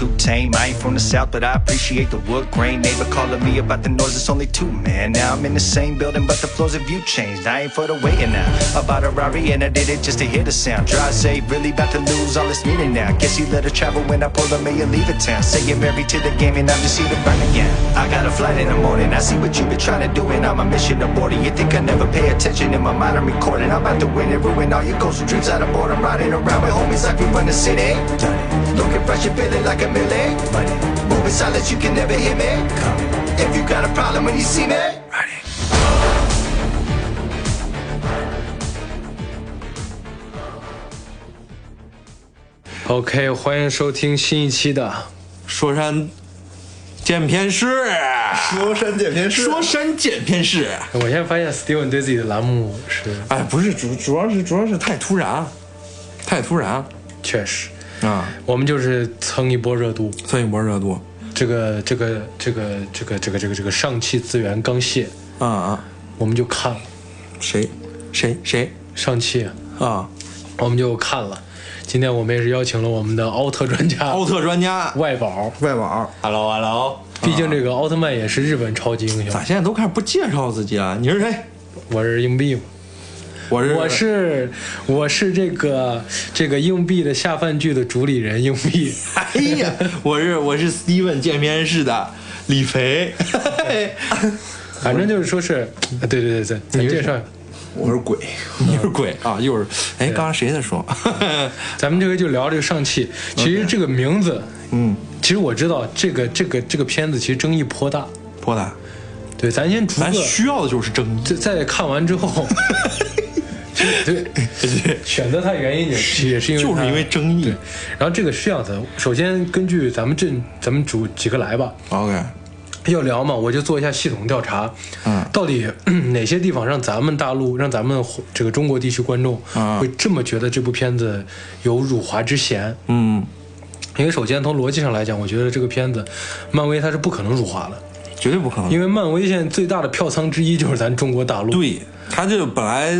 too tame. I ain't from the south, but I appreciate the wood grain. Neighbor calling me about the noise, it's only two man. Now I'm in the same building, but the floors of view changed. I ain't for the waiting now. I bought a Rari and I did it just to hear the sound. Dry say, really about to lose all its meaning now. Guess he let her travel when I pulled her, may you leave it town. Say you're married to the game and I'm just here to burn again. I got a flight in the morning, I see what you've been trying to do, and I'm a mission aborted. You think I never pay attention in my mind, I'm recording. I'm about to win and ruin all your goals dreams out of boredom. Riding around with homies like we run the city. Done it. Looking fresh and feeling like a million. Money. Moving silence, you can never hear me. If you got a problem when you see me. OK，欢迎收听新一期的。说山见片师，说山见片师，说山见片师。我现在发现 Steven 对自己的栏目是哎，不是主，主要是主要是太突然，太突然确实，啊！我们就是蹭一波热度。蹭一波热度这个这个这个这个这个这个这个上汽资源刚卸，啊啊！我们就看了谁谁谁上汽，啊？我们就看了。今天我们也是邀请了我们的奥特专家奥特专家外宝，外宝，，Hello Hello，毕竟这个奥特曼也是日本超级英雄咋。现在都开始不介绍自己了？你是谁？我是硬币嘛，我是我是我是这个这个硬币的下饭剧的主理人硬币。哎呀，我是我是 Steven 见面室的李肥。反正就是说是，对对对对，咱介绍，我是鬼，你是鬼啊？又是哎，刚刚谁在说？咱们这回就聊这个上汽。其实这个名字，嗯，其实我知道这个这个这个片子其实争议颇大。颇大，对，咱先逐咱，需要的就是争议。在在看完之后，对对，选择它原因也是也是因为就是因为争议对，然后这个是这样子，首先根据咱们这咱们主几个来吧，OK，要聊嘛，我就做一下系统调查，嗯到底 哪些地方让咱们大陆、让咱们这个中国地区观众嗯会这么觉得这部片子有辱华之嫌？嗯，因为首先从逻辑上来讲，我觉得这个片子，漫威它是不可能辱华的，绝对不可能。因为漫威现在最大的票仓之一就是咱中国大陆。对，它这本来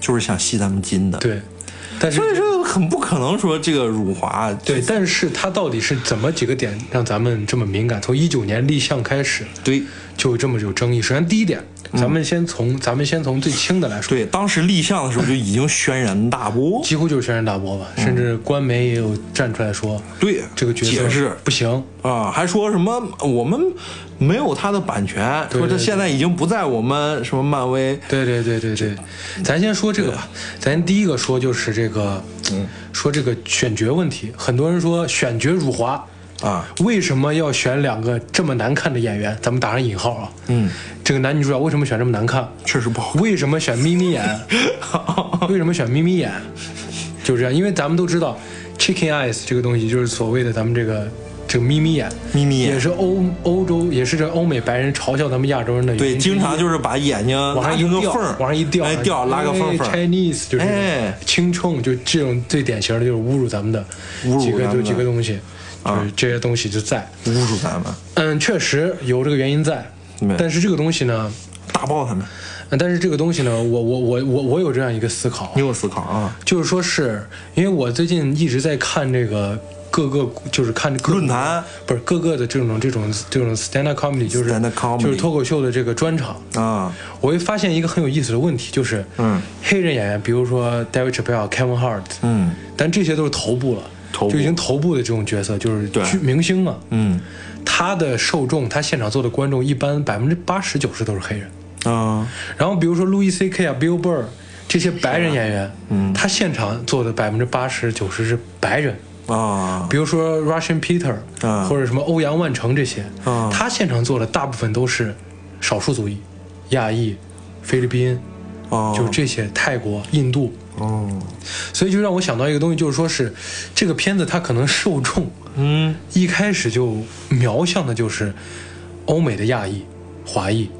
就是想吸咱们金的，，对，但是所以说很不可能说这个辱华，对，但是它到底是怎么几个点让咱们这么敏感？从一九年立项开始对就这么有争议。首先第一点，咱们先从、咱们先从最轻的来说，对，当时立项的时候就已经轩然大波，几乎就是轩然大波吧，甚至官媒也有站出来说，对这个角色解释不行。啊，还说什么我们没有他的版权，对对说他现在已经不在我们什么漫威，对对对对对，咱先说这个吧。咱第一个说就是这个，嗯说这个选角问题。很多人说选角辱华啊，为什么要选两个这么难看的演员？咱们打上引号啊。嗯，这个男女主角为什么选这么难看？确实不好。为什么选眯眯眼？为什么选眯眯眼？就是这样，因为咱们都知道，chicken eyes 这个东西就是所谓的咱们这个这个眯眯眼，眯眯眼也是欧欧洲，也是这欧美白人嘲笑咱们亚洲人的原对，经常就是把眼睛往上一个缝儿，往上一掉，哎掉拉个缝缝哎。Chinese 就是哎轻冲，就这种最典型的就是侮辱咱们的几个就几个东西，啊就是这些东西就在。侮辱咱们，嗯，确实有这个原因在，但是这个东西呢，打爆他们。呃但是这个东西呢，我我我我我有这样一个思考。你，有思考啊？就是说是因为我最近一直在看这个各个，就是看各论坛。不是各个的这种这种这种 stand up comedy，就是 comedy 就是脱口秀的这个专场。啊，我会发现一个很有意思的问题，就是，嗯，黑人演员，比如说 David Chappelle、Kevin Hart，嗯。但这些都是头部了，头就已经头部的这种角色，就是对。明星嘛，嗯。他的受众，他现场做的观众，一般百分之八十九十都是黑人。啊，然后比如说 Louis C.K. 啊、Bill Burr 这些白人演员，嗯，他现场做的百分之八十九十是白人。啊。比如说 Russian Peter，啊。或者什么欧阳万成这些，啊。他现场做的大部分都是少数族裔，亚裔、菲律宾，哦，就这些泰国、印度，哦，所以就让我想到一个东西，就是说是这个片子它可能受众嗯一开始就瞄向的就是欧美的亚裔、华裔，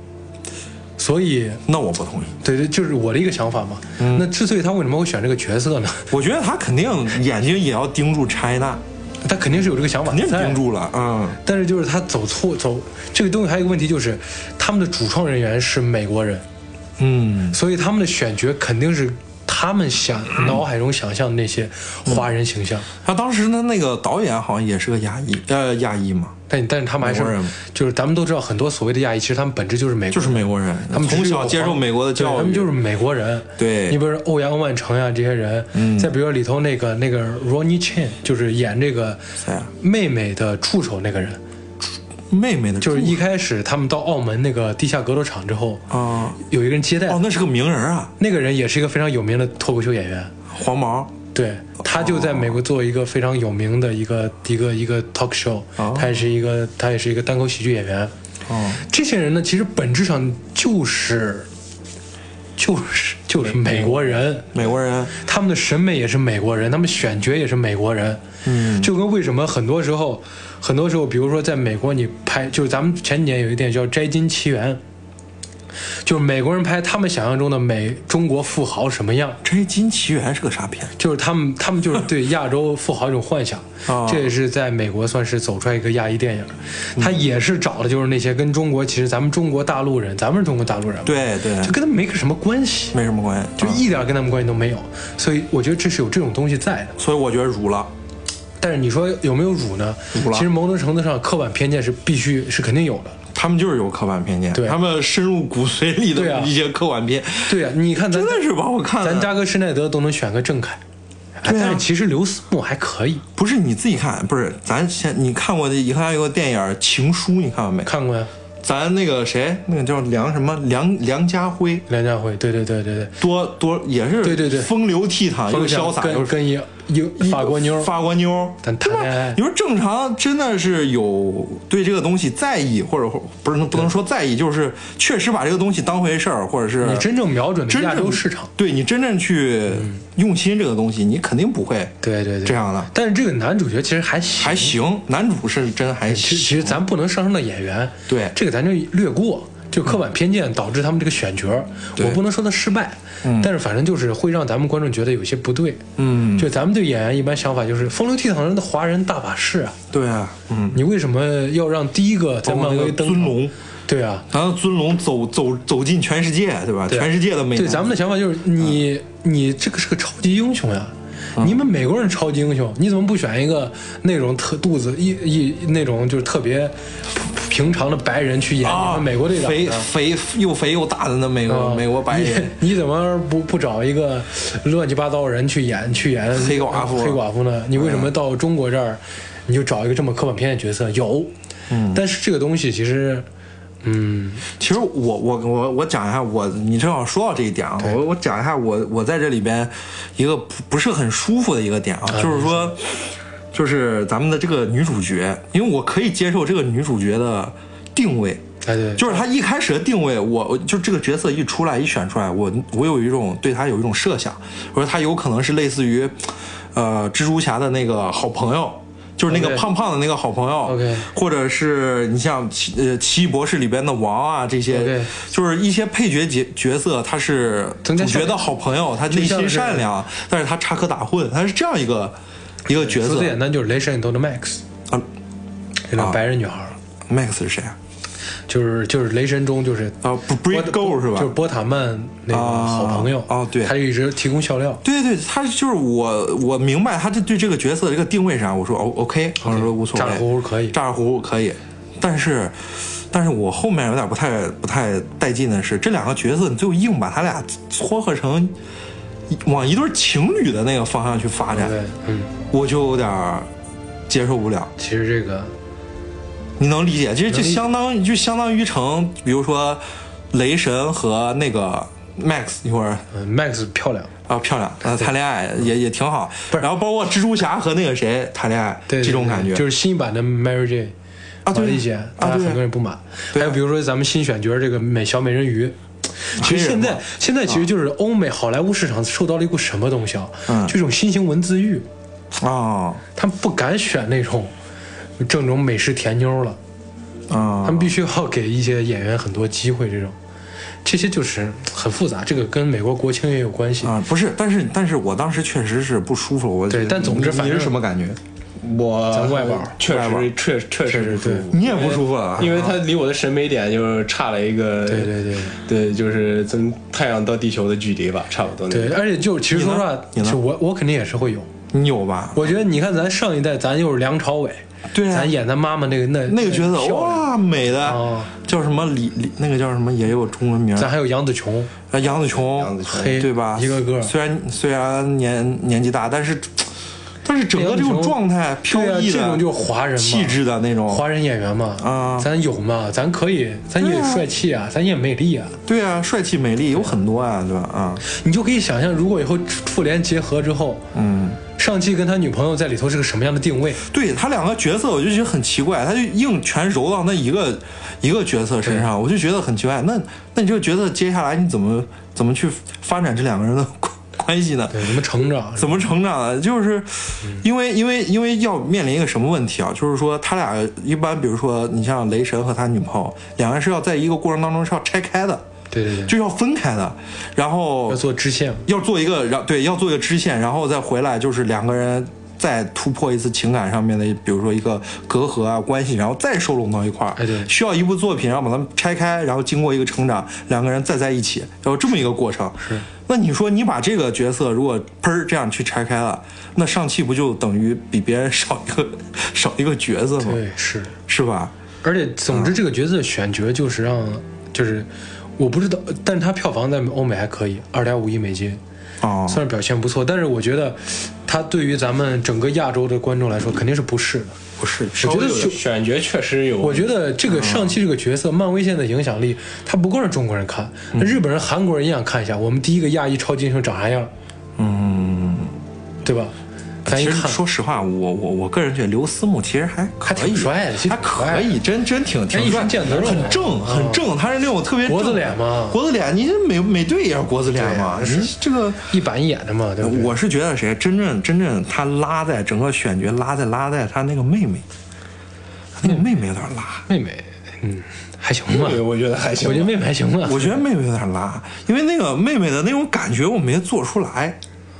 所以那我不同意。对对，就是我的一个想法嘛。嗯那之所以他为什么会选这个角色呢？我觉得他肯定眼睛也要盯住 China，他肯定是有这个想法肯定盯住了。嗯但是就是他走错走这个东西，还有一个问题就是，他们的主创人员是美国人，嗯所以他们的选角肯定是他们想脑海中想象的那些华人形象。他当时的那个导演好像也是个亚裔，呃，亚裔嘛，但但是他们还是就是咱们都知道，很多所谓的亚裔，其实他们本质就是美国人，就是美国人，他们从小接受美国的教育，他们就是美国人。对。你比如说欧阳万成呀、这些人，嗯，再比如说里头那个那个 Ronnie Chan，就是演这个妹妹的助手那个人，妹妹的，就是一开始他们到澳门那个地下格斗场之后，啊，有一个人接待，哦，那是个名人啊，那个人也是一个非常有名的脱口秀演员。黄毛，对，他就在美国做一个非常有名的一个一个一个 talk show，、哦。他也是一个他也是一个单口喜剧演员。哦，这些人呢，其实本质上就是就是就是美国人，美国人，他们的审美也是美国人，他们选角也是美国人。嗯，就跟为什么很多时候，很多时候，比如说在美国你拍，就是咱们前几年有一个电影叫《摘金奇缘》，就是美国人拍他们想象中的美中国富豪什么样。摘金奇缘是个啥片？就是他们，他们就是对亚洲富豪一种幻想，哦这也是在美国算是走出来一个亚裔电影。他也是找的就是那些跟中国，其实咱们中国大陆人，咱们是中国大陆人，对对，就跟他们没个什么关系，没什么关系，啊就一点跟他们关系都没有。所以我觉得这是有这种东西在的。所以我觉得辱了，但是你说有没有辱呢？辱了。其实某种程度上，刻板偏见是必须是肯定有的。他们就是有刻板偏见，对他们深入骨髓里的一些刻板偏，对呀、你看咱真的是把我看的咱扎克施耐德都能选个郑恺，哎对啊。但是其实刘思慕还可以，不是你自己看，不是咱先你看过的，以前有个电影《情书》，你看过没？看过呀？咱那个谁，那个叫梁什么梁梁家辉，梁家辉，对对对对对，多多也是对对对。风流倜傥又潇洒，又是。跟跟一一 法国妞儿，法国妞儿，咱对吧？谈恋爱？你说正常真的是有对这个东西在意，或者不是不能说在意，就是确实把这个东西当回事儿，或者是你真正瞄准的亚洲市场，对你真正去用心这个东西，你肯定不会对对对，这样的。但是这个男主角其实还行，还行，男主是真还行其。实咱不能上升到演员，对。这个咱就略过。就刻板偏见导致他们这个选角，对。我不能说他失败，但是反正就是会让咱们观众觉得有些不对。嗯，就咱们对演员一般想法就是风流倜傥的华人大把是啊，对啊，嗯，你为什么要让第一个在漫威登？尊龙，对啊，然后尊龙走走走进全世界，对吧？全世界的美男。对咱们的想法就是你、你这个是个超级英雄呀。你们美国人超级英雄，你怎么不选一个那种特肚子一一那种就是特别平常的白人去演你啊，们美国队长？肥？肥又肥又大的那美国、啊美国白人，你，你怎么不不找一个乱七八糟的人去演去演黑寡妇黑寡妇呢？你为什么到中国这儿，你就找一个这么刻板偏见角色？有，嗯，但是这个东西其实，嗯，其实我我我我讲一下我，你正好说到这一点啊，我我讲一下我我在这里边一个不不是很舒服的一个点啊，就是说，就是咱们的这个女主角，因为我可以接受这个女主角的定位，哎对，就是她一开始的定位，我我就这个角色一出来一选出来，我我有一种对她有一种设想，我说她有可能是类似于，呃，蜘蛛侠的那个好朋友。就是那个胖胖的那个好朋友或者是你像奇呃奇异博士里边的王啊这些就是一些配角角角色，他是主角的好朋友，他内心善良，但是他插科打诨，他是这样一个一个角色最简单就是雷神里头的 Max，啊。那个白人女孩儿，Max 是谁啊？就是就是雷神中就是啊不，Brie 波 Go 是吧？就是波塔曼那个好朋友啊啊对他就一直提供笑料。对对，他就是我，我明白他这对这个角色的这个定位上，我说哦 OK，我说无所谓，咋呼呼可以咋呼呼可以，但是，但是我后面有点不太不太带劲的是，这两个角色你最后硬把他俩撮合成往一对情侣的那个方向去发展，对，嗯，我就有点接受不了。其实这个你能理解？其实就相当于就相当于成，比如说雷神和那个 Max 一会儿。嗯 Max 漂亮，啊，漂亮，啊，谈恋爱也也挺好。不是。然后包括蜘蛛侠和那个谁谈恋爱，对，这种感觉。就是新版的 Mary J 啊，对。玛丽姐，大家很多人不满。对。还有比如说咱们新选角这个美小美人鱼。其实现在现在其实就是欧美好莱坞市场受到了一股什么东西啊？嗯。就这种新型文字狱，啊。他们不敢选那种正种美式甜妞了，啊他们必须要给一些演员很多机会。这种，这些就是很复杂，这个跟美国国情也有关系。啊，不是，但是但是我当时确实是不舒服，我对但总之你你反正是什么感觉？我咱外宝确实确确实是舒服，你也不舒服啊？因为它离我的审美点就是差了一个，对对对对，就是从太阳到地球的距离吧，差不多那对，而且就其实说实话，就我我肯定也是会有。你有吧？我觉得你看咱上一代，咱又是梁朝伟，对啊。咱演咱妈妈那个那那个角色哇，美的。哦。叫什么李李那个叫什么也有中文名，咱还有杨紫琼，啊杨紫琼，杨紫琼。对吧？一个个。虽然虽然年年纪大，但是但是整个这种状态飘逸的这种就是华人嘛，气质的那种，华人演员嘛，啊。咱有嘛，咱可以，咱也帅气啊，咱也美丽啊，对啊，帅气美丽有很多啊，对吧？啊，你就可以想象，如果以后复联结合之后，嗯。上汽跟他女朋友在里头是个什么样的定位？对他两个角色，我就觉得很奇怪，他就硬全揉到那一个一个角色身上，我就觉得很奇怪。那那你这个角色接下来你怎么怎么去发展这两个人的关 关系呢？对，怎么成长？怎么成长的？就是因为因为因为要面临一个什么问题啊？就是说他俩一般，比如说你像雷神和他女朋友，两个人是要在一个过程当中是要拆开的，对对对，就要分开的，然后要做支线，要做一个，然对，要做一个支线，然后再回来，就是两个人再突破一次情感上面的，比如说一个隔阂啊关系，然后再收拢到一块儿。哎对需要一部作品，然后把它们拆开，然后经过一个成长，两个人再在一起，然后这么一个过程。是。那你说你把这个角色如果砰儿这样去拆开了，那上汽不就等于比别人少一个 少一个角色吗？对是。是吧？而且，总之这个角色选角就是让，就是我不知道，但是他票房在欧美还可以，二点五亿美金，哦，算是表现不错。但是我觉得，他对于咱们整个亚洲的观众来说，肯定是不适的。不是，我觉得就选角确实有，我觉得这个上汽这个角色，漫威现在的影响力，他不光是中国人看，那日本人、韩国人也想看一下。我们第一个亚裔超级英雄长啥样，嗯。对吧？咱其实一看，说实话，我我我个人觉得刘思慕其实还可以，还挺帅的其实还可以，真真挺挺帅很正很正，他是那种特别国字脸嘛国字脸，你这美美队也是国字脸嘛，你这个。一板一眼的嘛，对不对？我是觉得谁真正真正他拉在整个选角拉在拉在他那个妹妹，那个妹妹有点拉，妹妹，嗯，还行吧。对我觉得还行。我觉得妹妹还行吧。我觉得妹妹有点拉，因为那个妹妹的那种感觉我没做出来，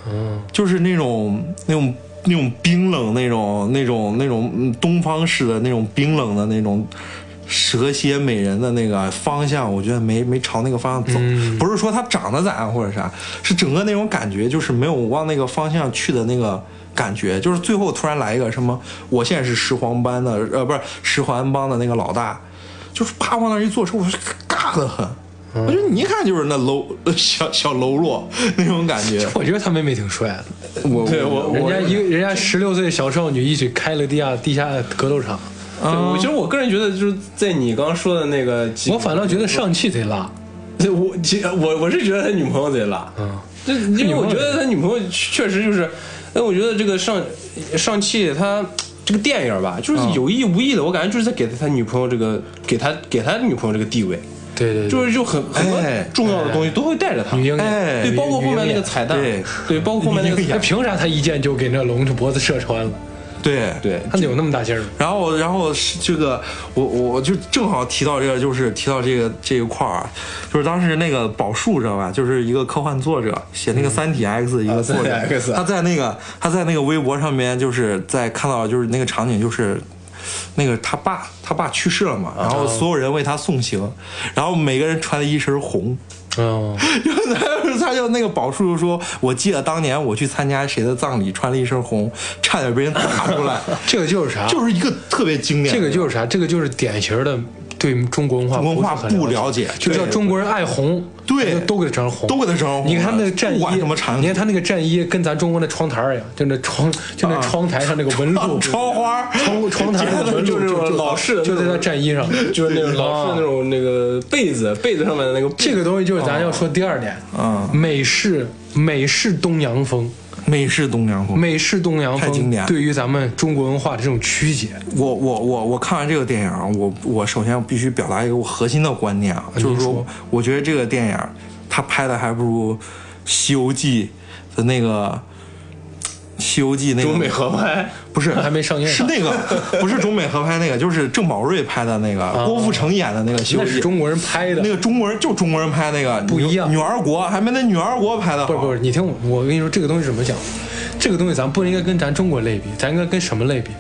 嗯，就是那种那种那种冰冷那种那种那种嗯东方式的那种冰冷的那种蛇蝎美人的那个方向，我觉得没没朝那个方向走。嗯不是说她长得咋样或者啥，是整个那种感觉就是没有往那个方向去的那个。感觉就是最后突然来一个什么，我现在是十环班的，呃，不是十环帮的那个老大，就是啪往那儿一坐车，我说尬得很。我觉得你一看就是那喽 小小喽啰 那种感觉。我觉得他妹妹挺帅的。我对我人家一个人家十六岁小少女一起开了地下地下格斗场，对，我其实我个人觉得就是在你刚刚说的那个，我反倒觉得上汽贼拉。对我其我我是觉得他女朋友贼辣，嗯，就因为我觉得他女朋友确实就是，但我觉得这个上上汽他这个电影吧，就是有意无意的，我感觉就是在给他他女朋友这个给他给他女朋友这个地位，对对对，就是就很很多哎重要的东西都会带着他。女鹰眼，哎对，包括后面那个彩蛋，对对，包括后面那个哎，彩 凭啥他一箭就给那龙的脖子射穿了？对对，他有那么大劲儿吗？然后，然后是这个，我我就正好提到这个，就是提到这个这一块儿啊，就是当时那个宝树知道吧，就是一个科幻作者写那个《三体 X》一个作者，他在那个他在那个微博上面，就是在看到就是那个场景，就是那个他爸他爸去世了嘛，然后所有人为他送行，然后每个人穿了一身红。嗯，然后他他就那个宝叔就说，我记得当年我去参加谁的葬礼，穿了一身红，差点被人打出来，这个就是啥？就是一个特别经典。这个就是啥？这个就是典型的对中国文化文化不了解。就叫对中国人爱红，对。都给他整成红，都给它整红你看那个战衣，你看他那个战衣跟咱中国那窗台一样，就那窗就那窗台上那个纹路，窗花窗窗台上的纹路就是那种老式的就在那战衣上，就是那种老式的那种那个被子，被子上面的那个这个东西就是咱要说第二点，嗯美式美式东洋风，美式东洋风。美式东洋风太经典。对于咱们中国文化的这种曲解，我我我我看完这个电影，我我首先必须表达一个我核心的观念啊，就是说说，我觉得这个电影它拍的还不如《西游记》的那个《西游记》那个中美合拍，不是还没上映是那个 不是中美合拍那个，就是郑宝瑞拍的那个，郭富城演的那个《西游记》。中国人拍的那。个中国人就中国人拍那个不一样女女儿国还没那女儿国拍的好。不是不是，你听我，我跟你说这个东西怎么讲？这个东西咱不应该跟咱中国类比，咱应该跟什么类比？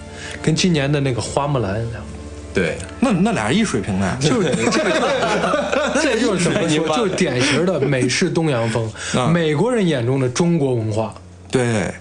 跟今年的那个花木兰一样。对，那那俩一水平的，就是这个就是这就是 怎么说，就是典型的美式东洋风，啊美国人眼中的中国文化。对，桃，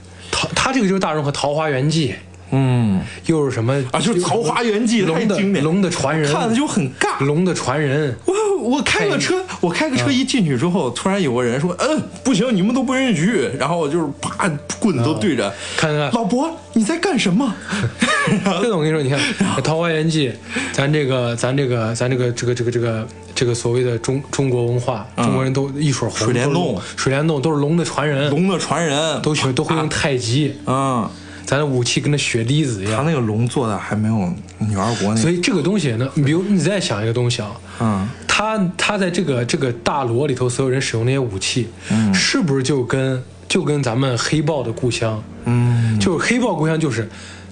他这个就是大众和《桃花源记》，嗯。又是什么啊，就是《桃花源记》太龙的龙的传人，看的就很尬。龙的传人。我我开个车，我开个车一进去之后，突然有个人说：“嗯，不行，你们都不允许。”然后我就是啪棍子都对着，看看老伯你在干什么？这个我跟你说，你看《桃花源记》，咱这个咱这个咱这个这个这个这个这个所谓的中中国文化，中国人都一水水帘洞水帘洞都是龙的传人，龙的传人。都学都会用太极，嗯，咱的武器跟那雪滴子一样。他那个龙做的还没有女儿国那个，所以这个东西呢，比如你再想一个东西啊，嗯，他他在这个这个大罗里头，所有人使用那些武器，嗯，是不是就跟就跟咱们黑豹的故乡，嗯，就是黑豹故乡就是。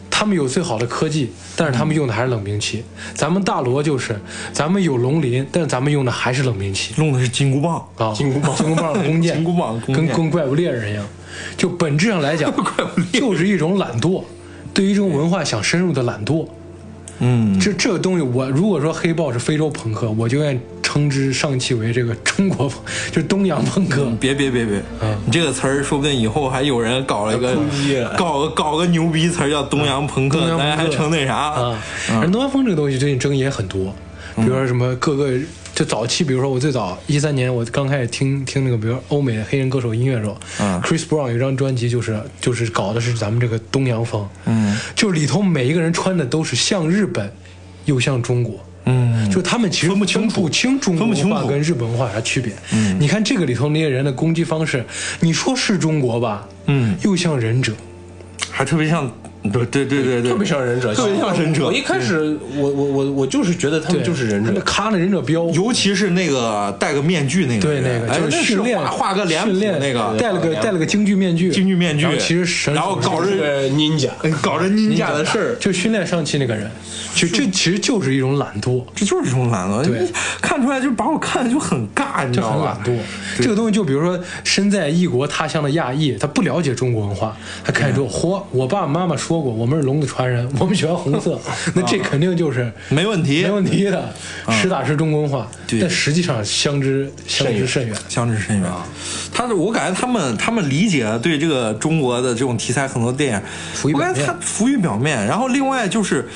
他们有最好的科技，但是他们用的还是冷兵器。咱们大罗就是，咱们有龙鳞，但是咱们用的还是冷兵器用的是金箍棒，啊，金箍棒、金箍棒的弓箭，金箍棒弓箭跟跟怪物猎人一样。就本质上来讲，就是一种懒惰，对于这种文化想深入的懒惰。嗯，这这个东西，我如果说黑豹是非洲朋克，我就愿意称之上汽为这个中国风，就是东洋朋克。别别别别，你这个词儿说不定以后还有人搞了一个搞个搞个牛逼词儿叫东洋朋克，还成那啥？啊，而东洋风这个东西最近争议也很多，比如说什么各个就早期，比如说我最早一三年我刚开始听听那个，比如说欧美的黑人歌手音乐的时候，嗯，Chris Brown 有一张专辑就是就是搞的是咱们这个东洋风，嗯，就是里头每一个人穿的都是像日本又像中国。嗯，就他们其实分不清楚清中国化楚。跟日本文化有啥区别。嗯，你看这个里头那些人的攻击方式，你说是中国吧，嗯，又像忍者，还特别像，对对对对对，特别像忍者，特别像忍者。我一开始，我我我我就是觉得他们就是忍者，咔那忍者标，尤其是那个戴个面具那个对，那个就是训练画画个脸谱训练那个，戴了个戴了个京剧面具，京剧面具然后其实神然后搞着这个 ninja，搞着 ninja 的事儿，就训练上期那个人，就这其实就是一种懒惰，这就是一种懒惰，对看出来就把我看的就很尬，你知道吧就很懒？惰。这个东西就比如说身在异国他乡的亚裔，他不了解中国文化，他看之后，嚯，我爸爸妈妈说过，我们是龙的传人，我们喜欢红色，那这肯定就是没问题，没问题的，实打实中国文化。对但实际上相知相知甚远。相知甚远。他是我感觉他们他们理解对这个中国的这种题材很多电影，浮于表面我感觉他浮于表面。然后另外就是，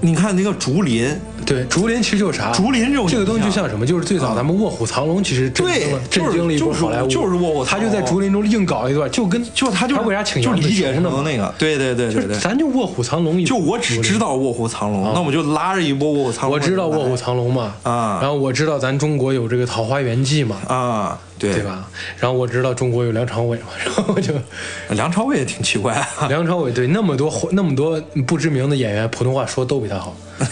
你看那个竹林，对，竹林其实就是啥？竹林这种这个东西就像什么？就是最早咱们《卧虎藏龙》其实震惊就是震惊了一波就是好莱坞，就是卧虎藏龙。他就在竹林中硬搞一段，就跟就他就他为啥请就理解是那么那个，对对对对对。咱就卧虎藏龙一，就我只知道卧虎藏龙，那我就拉着一波卧虎藏龙。我知道卧虎藏龙嘛，啊。然后我知道咱中国有这个《桃花源记》嘛，啊，对对？吧？然后我知道中国有梁朝伟嘛，然后我就梁朝伟也挺奇怪啊，梁朝伟对那么多那么多不知名的演员，普通话说都比他好。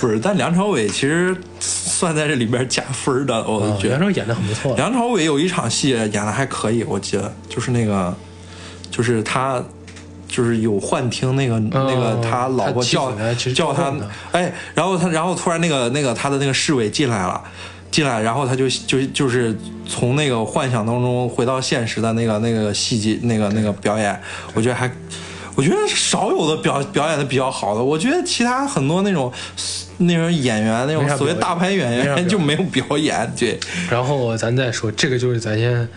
不是，但梁朝伟其实算在这里边加分的，我觉得梁朝。伟演的很不错，梁朝伟有一场戏演的还可以，我记得就是那个，就是他。就是有幻听那个、那个他老婆叫叫他哎，然后他然后突然那个那个他的那个侍卫进来了，进来然后他就就就是从那个幻想当中回到现实的那个那个细节那个那个表演，我觉得还我觉得少有的表表演的比较好的，我觉得其他很多那种那种演员那种所谓大牌演员就没有表演，对。然后咱再说这个就是咱先，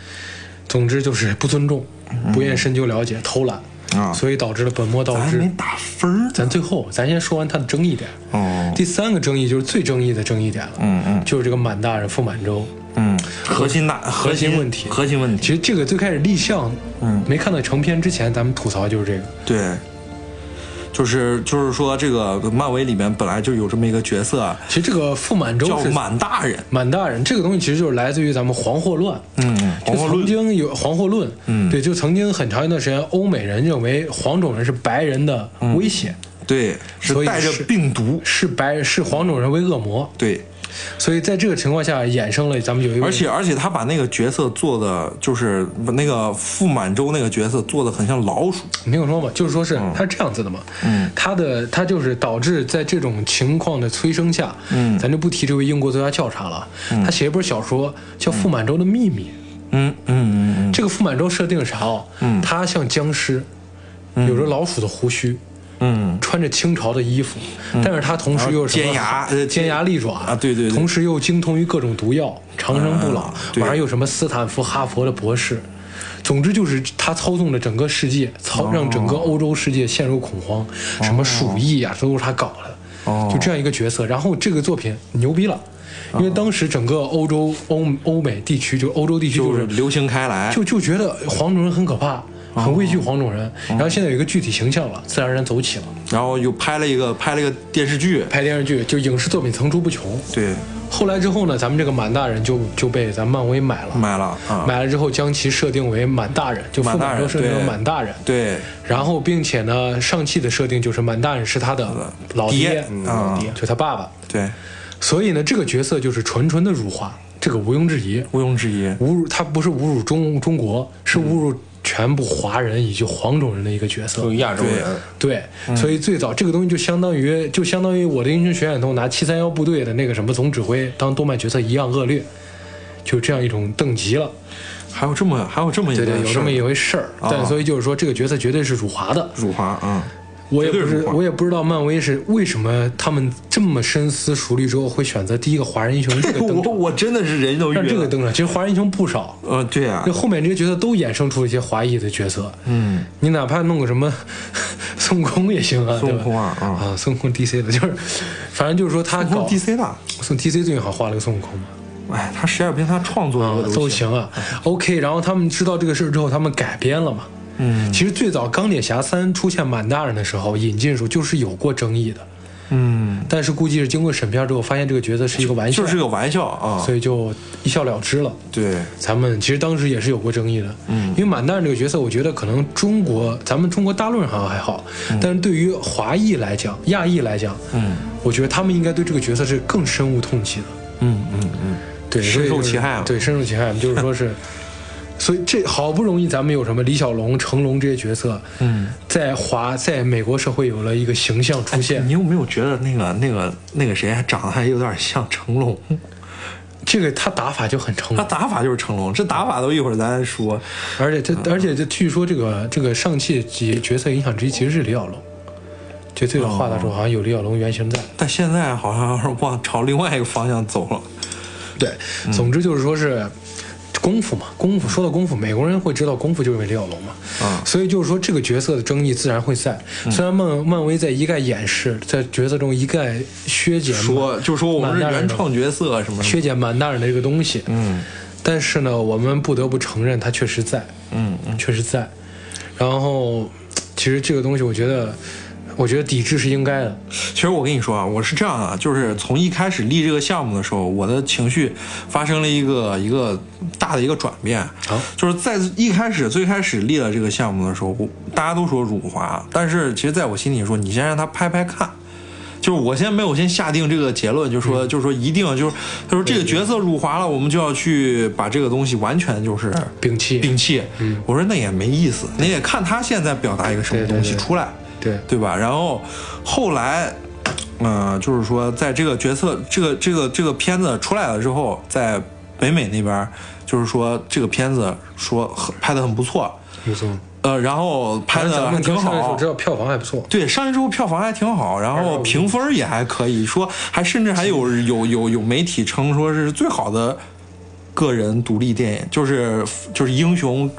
总之就是不尊重，不愿深究了解，偷懒啊。所以导致了本末倒置。咱没。打分儿，咱最后咱先说完它的争议点。哦。第三个争议就是最争议的争议点了，嗯嗯。就是这个满大人傅满洲。嗯，核心大核心问题。核心问题，其实这个最开始立项，嗯。没看到成片之前，咱们吐槽就是这个。对，就是就是说这个漫威里面本来就有这么一个角色其实这个傅满洲叫是满大人，满大人这个东西，其实就是来自于咱们黄祸乱。嗯，就曾黄祸论，经有黄祸论，嗯。对，就曾经很长一段时间，欧美人认为黄种人是白人的威胁，对，是所以带着病毒，是白是黄种人为恶魔，对，所以在这个情况下衍生了咱们有一位，而且而且他把那个角色做的就是那个傅满洲那个角色做的很像老鼠，你听我说嘛，就是说是他这样子的嘛，嗯，他的他就是导致在这种情况的催生下，嗯。咱就不提这位英国作家叫啥了，嗯。他写一本小说叫《傅满洲的秘密》，嗯。嗯嗯这个傅满洲设定是啥哦？嗯，他像僵尸，有着老鼠的胡须，嗯。穿着清朝的衣服，但是他同时又是尖牙呃尖牙利爪啊对对对。同时又精通于各种毒药，长生不老啊，对晚上又什么斯坦福、哈佛的博士。总之就是他操纵了整个世界，操让整个欧洲世界陷入恐慌，什么鼠疫啊，都是他搞的。哦。就这样一个角色。然后这个作品牛逼了，因为当时整个欧洲、欧欧美地区，就欧洲地区就是就是流行开来，就就觉得黄种人很可怕，很畏惧黄种哦人。然后现在有一个具体形象了，自然而然走起了。然后又拍了一个拍了一个电视剧，拍电视剧就影视作品层出不穷。对，后来之后呢，咱们这个满大人就就被咱漫威买了，买了啊，买了之后将其设定为满大人，就傅满大人设定为满大人。对，然后并且呢，上汽的设定就是满大人是他的老爹爹，嗯啊老爹就他爸爸。对，所以呢，这个角色就是纯纯的辱华，这个毋庸置疑。毋庸置疑，侮辱他不是侮辱中中国，是侮辱全部华人以及黄种人的一个角色就。亚洲人，对，所以最早这个东西就相当于就相当于我的英雄学院中拿七三幺部队的那个什么总指挥当动漫角色一样恶劣，就这样一种等级了。还有这么还有这么一对对，有这么一回事儿。但所以就是说，这个角色绝对是辱华的。辱华啊，我也不是我也不知道漫威是为什么他们这么深思熟虑之后会选择第一个华人英雄这个登 我场，我真的是人都让晕了，这个登场。其实华人英雄不少，呃，对啊。这，后面这些角色都衍生出了一些华裔的角色。嗯，你哪怕弄个什么 孙悟空也行啊，孙悟空啊啊。啊，孙悟空 DC 的，就是反正就是说他搞 DC 的，送 DC 最近好画了个孙悟空嘛，哎，他实在不行他创作都行，行啊。OK，然后他们知道这个事儿之后，他们改编了嘛。嗯。其实最早《钢铁侠三》出现满大人的时候，引进的时候就是有过争议的，嗯，但是估计是经过审片之后，发现这个角色是一个玩笑，就是个玩笑啊，所以就一笑了之了。对，咱们其实当时也是有过争议的，嗯，因为满大人这个角色，我觉得可能中国咱们中国大陆人好像还好，但是对于华裔来讲、亚裔来讲，嗯。我觉得他们应该对这个角色是更深恶痛疾的，嗯嗯嗯，对，深受其害啊。对，深受其害，就是说是，所以这好不容易咱们有什么李小龙、成龙这些角色，嗯，在华在美国社会有了一个形象出现，你有没有觉得那个那个那个谁还长得还有点像成龙？这个他打法就很成他，打法就是成龙，这打法都一会儿咱说。而且这而且这据说这个这个上汽角角色影响之一其实是李小龙。就最早画的时候，好像有李小龙原型在。但现在好像是往朝另外一个方向走了。对，总之就是说是功夫嘛，功夫说到功夫，美国人会知道功夫就是因为李小龙嘛。啊所以就是说这个角色的争议自然会在。虽然漫漫威在一概掩饰，在角色中一概削减说就说我们是原创角色什么削。减满大人的这个东西。嗯但是呢，我们不得不承认，他确实在，嗯嗯，确实在。然后，其实这个东西，我觉得，我觉得抵制是应该的。其实我跟你说啊，我是这样啊，就是从一开始立这个项目的时候，我的情绪发生了一个一个大的一个转变。好就是在一开始最开始立了这个项目的时候，我大家都说辱华，但是其实在我心里说，你先让他拍拍看。就是我先没有先下定这个结论，就嗯说、就是说一定就是他说这个角色辱华了，我们就要去把这个东西完全就是摒弃摒弃。我说那也没意思，你也看他现在表达一个什么东西出来。对，对吧？然后后来，嗯、就是说，在这个角色这个这个这个片子出来了之后，在北美那边，就是说这个片子说很拍的很不错，没错。呃，然后拍的还挺好票房还不错。对，上映之后票房还挺好，然后评分也还可以，说还甚至还有有有有媒体称说是最好的个人独立电影，就是就是英雄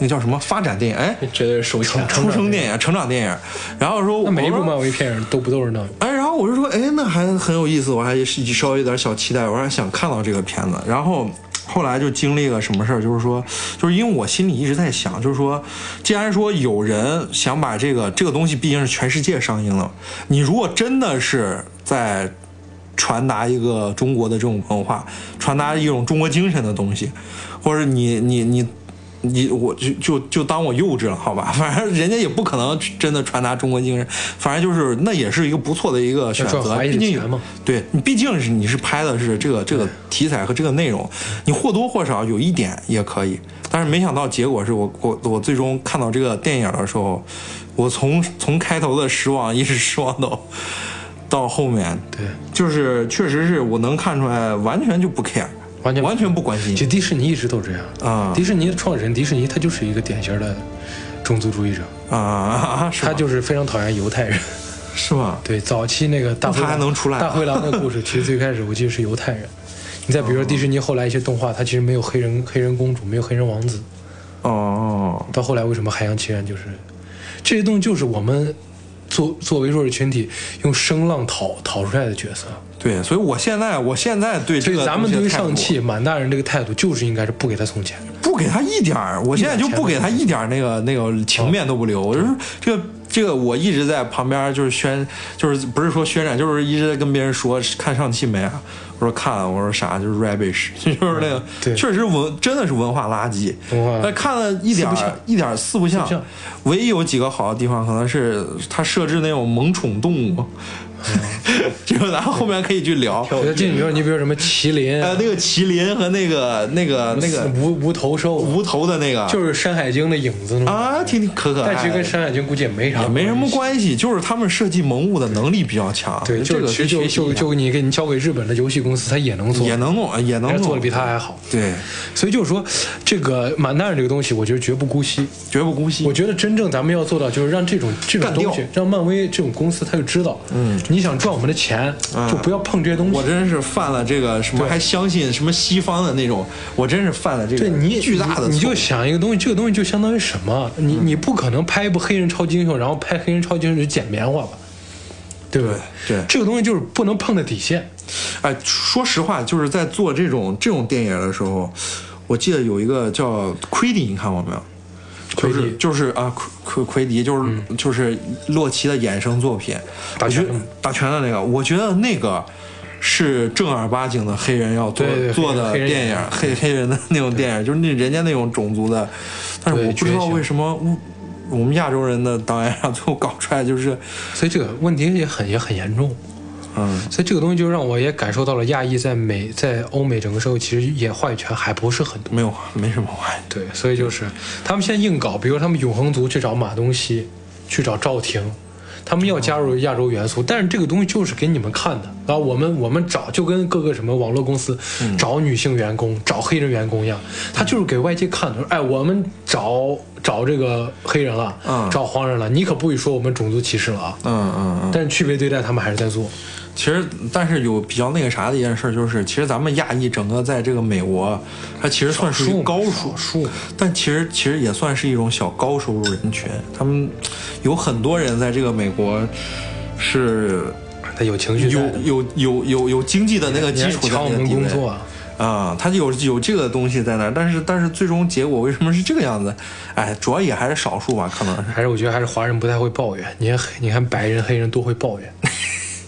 那叫什么发展电影，哎，绝对是收钱。出生电影、成长电影，然后说那每一部漫威片儿都不都是那样？哎，然后我就说，哎，那还很有意思，我还是稍微有点小期待，我还想看到这个片子。然后后来就经历了什么事儿，就是说，就是因为我心里一直在想，就是说，既然说有人想把这个这个东西毕竟是全世界上映了，你如果真的是在传达一个中国的这种文化，传达一种中国精神的东西，或者你你你你我就就就当我幼稚了，好吧？反正人家也不可能真的传达中国精神，反正就是那也是一个不错的一个选择毕竟钱嘛对你毕竟是你是拍的是这个这个题材和这个内容，你或多或少有一点也可以。但是没想到结果是我我我最终看到这个电影的时候，我从从开头的失望一直失望到到后面，对，就是确实是我能看出来，完全就不 care，完全完全不关心其实迪士尼一直都这样啊迪士尼的创始人，迪士尼他就是一个典型的种族主义者，啊 啊，他就是非常讨厌犹太人。是吗？对，早期那个大灰那他狼还能出来啊大灰狼的故事，其实最开始我记得是犹太人。你再比如说迪士尼后来一些动画，它其实没有黑人黑人公主，没有黑人王子。哦，到后来为什么海洋奇缘就是这些东西，就是我们作作为弱势群体用声浪讨讨出来的角色。对，所以我现在我现在对这个所以咱们对于上汽满大人这个态度，就是应该是不给他送钱。不给他一点儿，我现在就不给他一点儿那个那个情面都不留。我就是这个这个，我一直在旁边就是宣，就是不是说宣传，就是一直在跟别人说看上汽没啊？我说看，我说啥？就是 rubbish，就是那个，对。确实文真的是文化垃圾。文化但看了一点一点四不像。四不像，唯一有几个好的地方，可能是他设置那种萌宠动物，这个咱后面可以去聊。我觉得这里面你比如什么麒麟、呃，那个麒麟和那个那个那个无无头兽，无头的那个，就是《山海经》的影子。啊，挺挺可可爱，但其实跟《山海经》估计也没啥，也没什么。关系，就是他们设计萌物的能力比较强。对，这个就其实就就就你给你交给日本的游戏公司，他也能做，也能弄，也能做的比他还好。对，所以就是说，这个满大人这个东西，我觉得绝不姑息。绝不姑息。我觉得真正咱们要做到，就是让这种这种东西，让漫威这种公司，他就知道，嗯，你想赚我们的钱，就不要碰这些东西。我真是犯了这个什么，还相信什么西方的那种，我真是犯了这个对你巨大的。你，你就想一个东西，这个东西就相当于什么？你你不可能拍一部黑人超级英雄，然后拍黑人超级英雄去捡棉花吧，对不对？对对这个东西就是不能碰的底线。哎，说实话，就是在做这种这种电影的时候，我记得有一个叫奎迪，你看过没有？就是就是啊，奎奎奎迪就是、就是洛奇的衍生作品，打拳打拳的那个，我觉得那个是正儿八经的黑人要做做的电影，黑黑人的那种电影，就是那人家那种种族的，但是我不知道为什么。我我们亚洲人的导演上最后搞出来就是，所以这个问题也很也很严重。嗯，所以这个东西就让我也感受到了亚裔在美在欧美整个社会其实也话语权还不是很多。没有没什么关系。对，所以就是他们现在硬搞，比如他们永恒族去找马东锡，去找赵婷，他们要加入亚洲元素，但是这个东西就是给你们看的啊。我们我们找就跟各个什么网络公司嗯找女性员工、找黑人员工一样，他就是给外界看的。说哎，我们找找这个黑人了，嗯找黄人了，你可不许说我们种族歧视了啊。嗯嗯嗯。但是区别对待他们还是在做。其实，但是有比较那个啥的一件事，就是其实咱们亚裔整个在这个美国，它其实算是一个高数少数，但其实其实也算是一种小高收入人群。他们有很多人在这个美国是他有情绪在有，有有有有经济的那个基础在抢我们那个地位工作啊。啊，他有有这个东西在那儿，但是但是最终结果为什么是这个样子？哎，主要也还是少数吧，可能。还是我觉得还是华人不太会抱怨。你看，你看白人、黑人都会抱怨。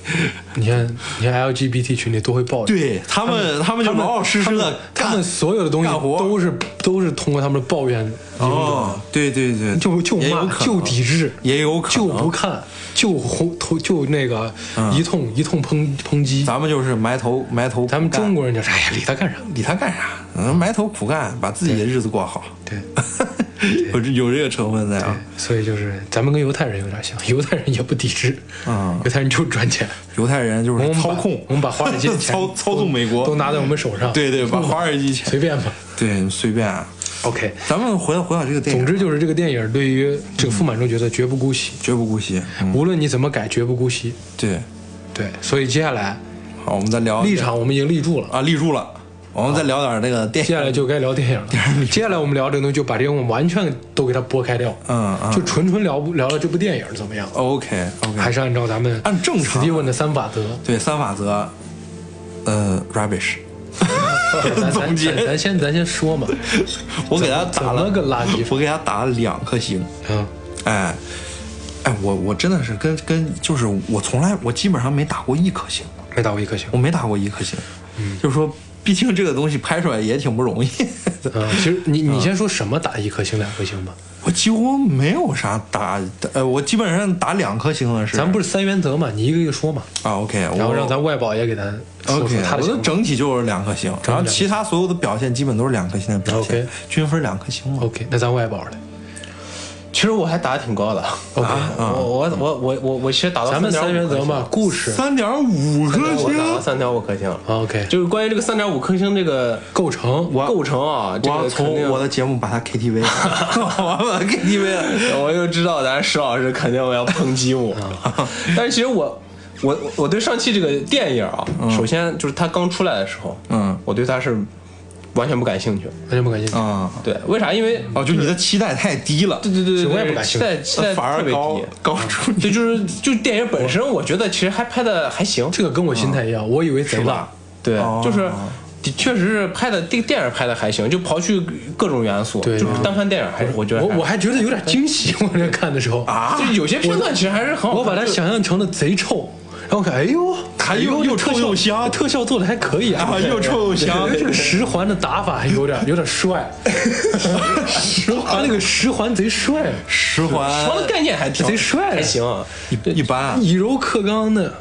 你看，你看 LGBT 群体都会抱怨。对他们，他们就老老实实的他们所有的东西都是都是通过他们的抱怨哦，对对对，就就骂，就抵制，也有可能就不看，就轰头就那个一通一通抨抨击。咱们就是埋头埋头，咱们中国人就是哎呀，理他干啥？理他干啥？嗯，埋头苦干，把自己的日子过好。对，有这有这个成分在啊。所以就是咱们跟犹太人有点像，犹太人也不抵制，嗯犹太人就赚钱。犹太人就我们把是操控，我们把华尔街 操操纵美国，都拿在我们手上。对对，把华尔街钱，随便吧。对随便啊。OK，咱们回到回到这个电影，总之就是这个电影对于这个傅满洲角色绝不姑息，绝不姑息。嗯，无论你怎么改，绝不姑息。对。对，所以接下来好，我们再聊立场我们已经立住了，啊，立住了。我们再聊点那个电影。接下来就该聊电影了。接下来我们聊这个东西，就把这个完全都给它拨开掉，嗯嗯。就纯纯聊聊聊这部电影怎么样，OK OK，还是按照咱们按正常。史蒂文的三法则。对三法则，呃，rubbish。咱咱 总结。咱咱先咱先说嘛，我给他打了。个垃圾我给他打了两颗星。嗯，哎，哎，我我真的是跟跟就是我从来我基本上没打过一颗星，没打过一颗星。我。没打过一颗星，就是说，毕竟这个东西拍出来也挺不容易。嗯，其实你你先说什么打一颗星两颗星吧，我几乎没有啥打，呃，我基本上打两颗星的是。咱不是三原则嘛，你一个一个说嘛，啊？OK，然后让咱外保也给咱说 OK，我的说他的。整体就是两颗星，然后其他所有的表现基本都是两颗星的表现 OK，均分两颗星嘛。OK，那咱外保嘞，其实我还打的挺高的。我我我我我我其实打到咱们三原则嘛，嘛，故事。三点五颗我打到星。三点五颗星。，OK，就是关于这个三点五颗星这个构成我构成啊，这我从我的节目把它 KTV，我 KTV。我就知道咱石老师肯定要抨击我，但是其实我我我对上汽这个电影啊，首先就是它刚出来的时候，嗯，我对它是完全不感兴趣。完全不感兴趣。啊，对，为啥？因为哦，就你的期待太低了，对对对对，我也不感兴趣。期待期待反而高特别低。高出对，就是就电影本身，我。觉得其实还拍的还行，这个跟我心态一样，我以为贼烂，对，哦。就是的确实是拍的这个电影拍的还行，就刨去各种元素，对。就是单看电影还是我觉得我我还觉得有点惊喜。我在看的时候，啊。就有些片段其实还是很好看。我把它想象成了贼臭，然后我看，哎呦，还又又臭又香特效做的还可以啊啊，，又臭又香。这个十环的打法还有点有点帅，十环那个十环贼帅，十环它的概念还挺贼帅还行。一一般，以柔克刚的。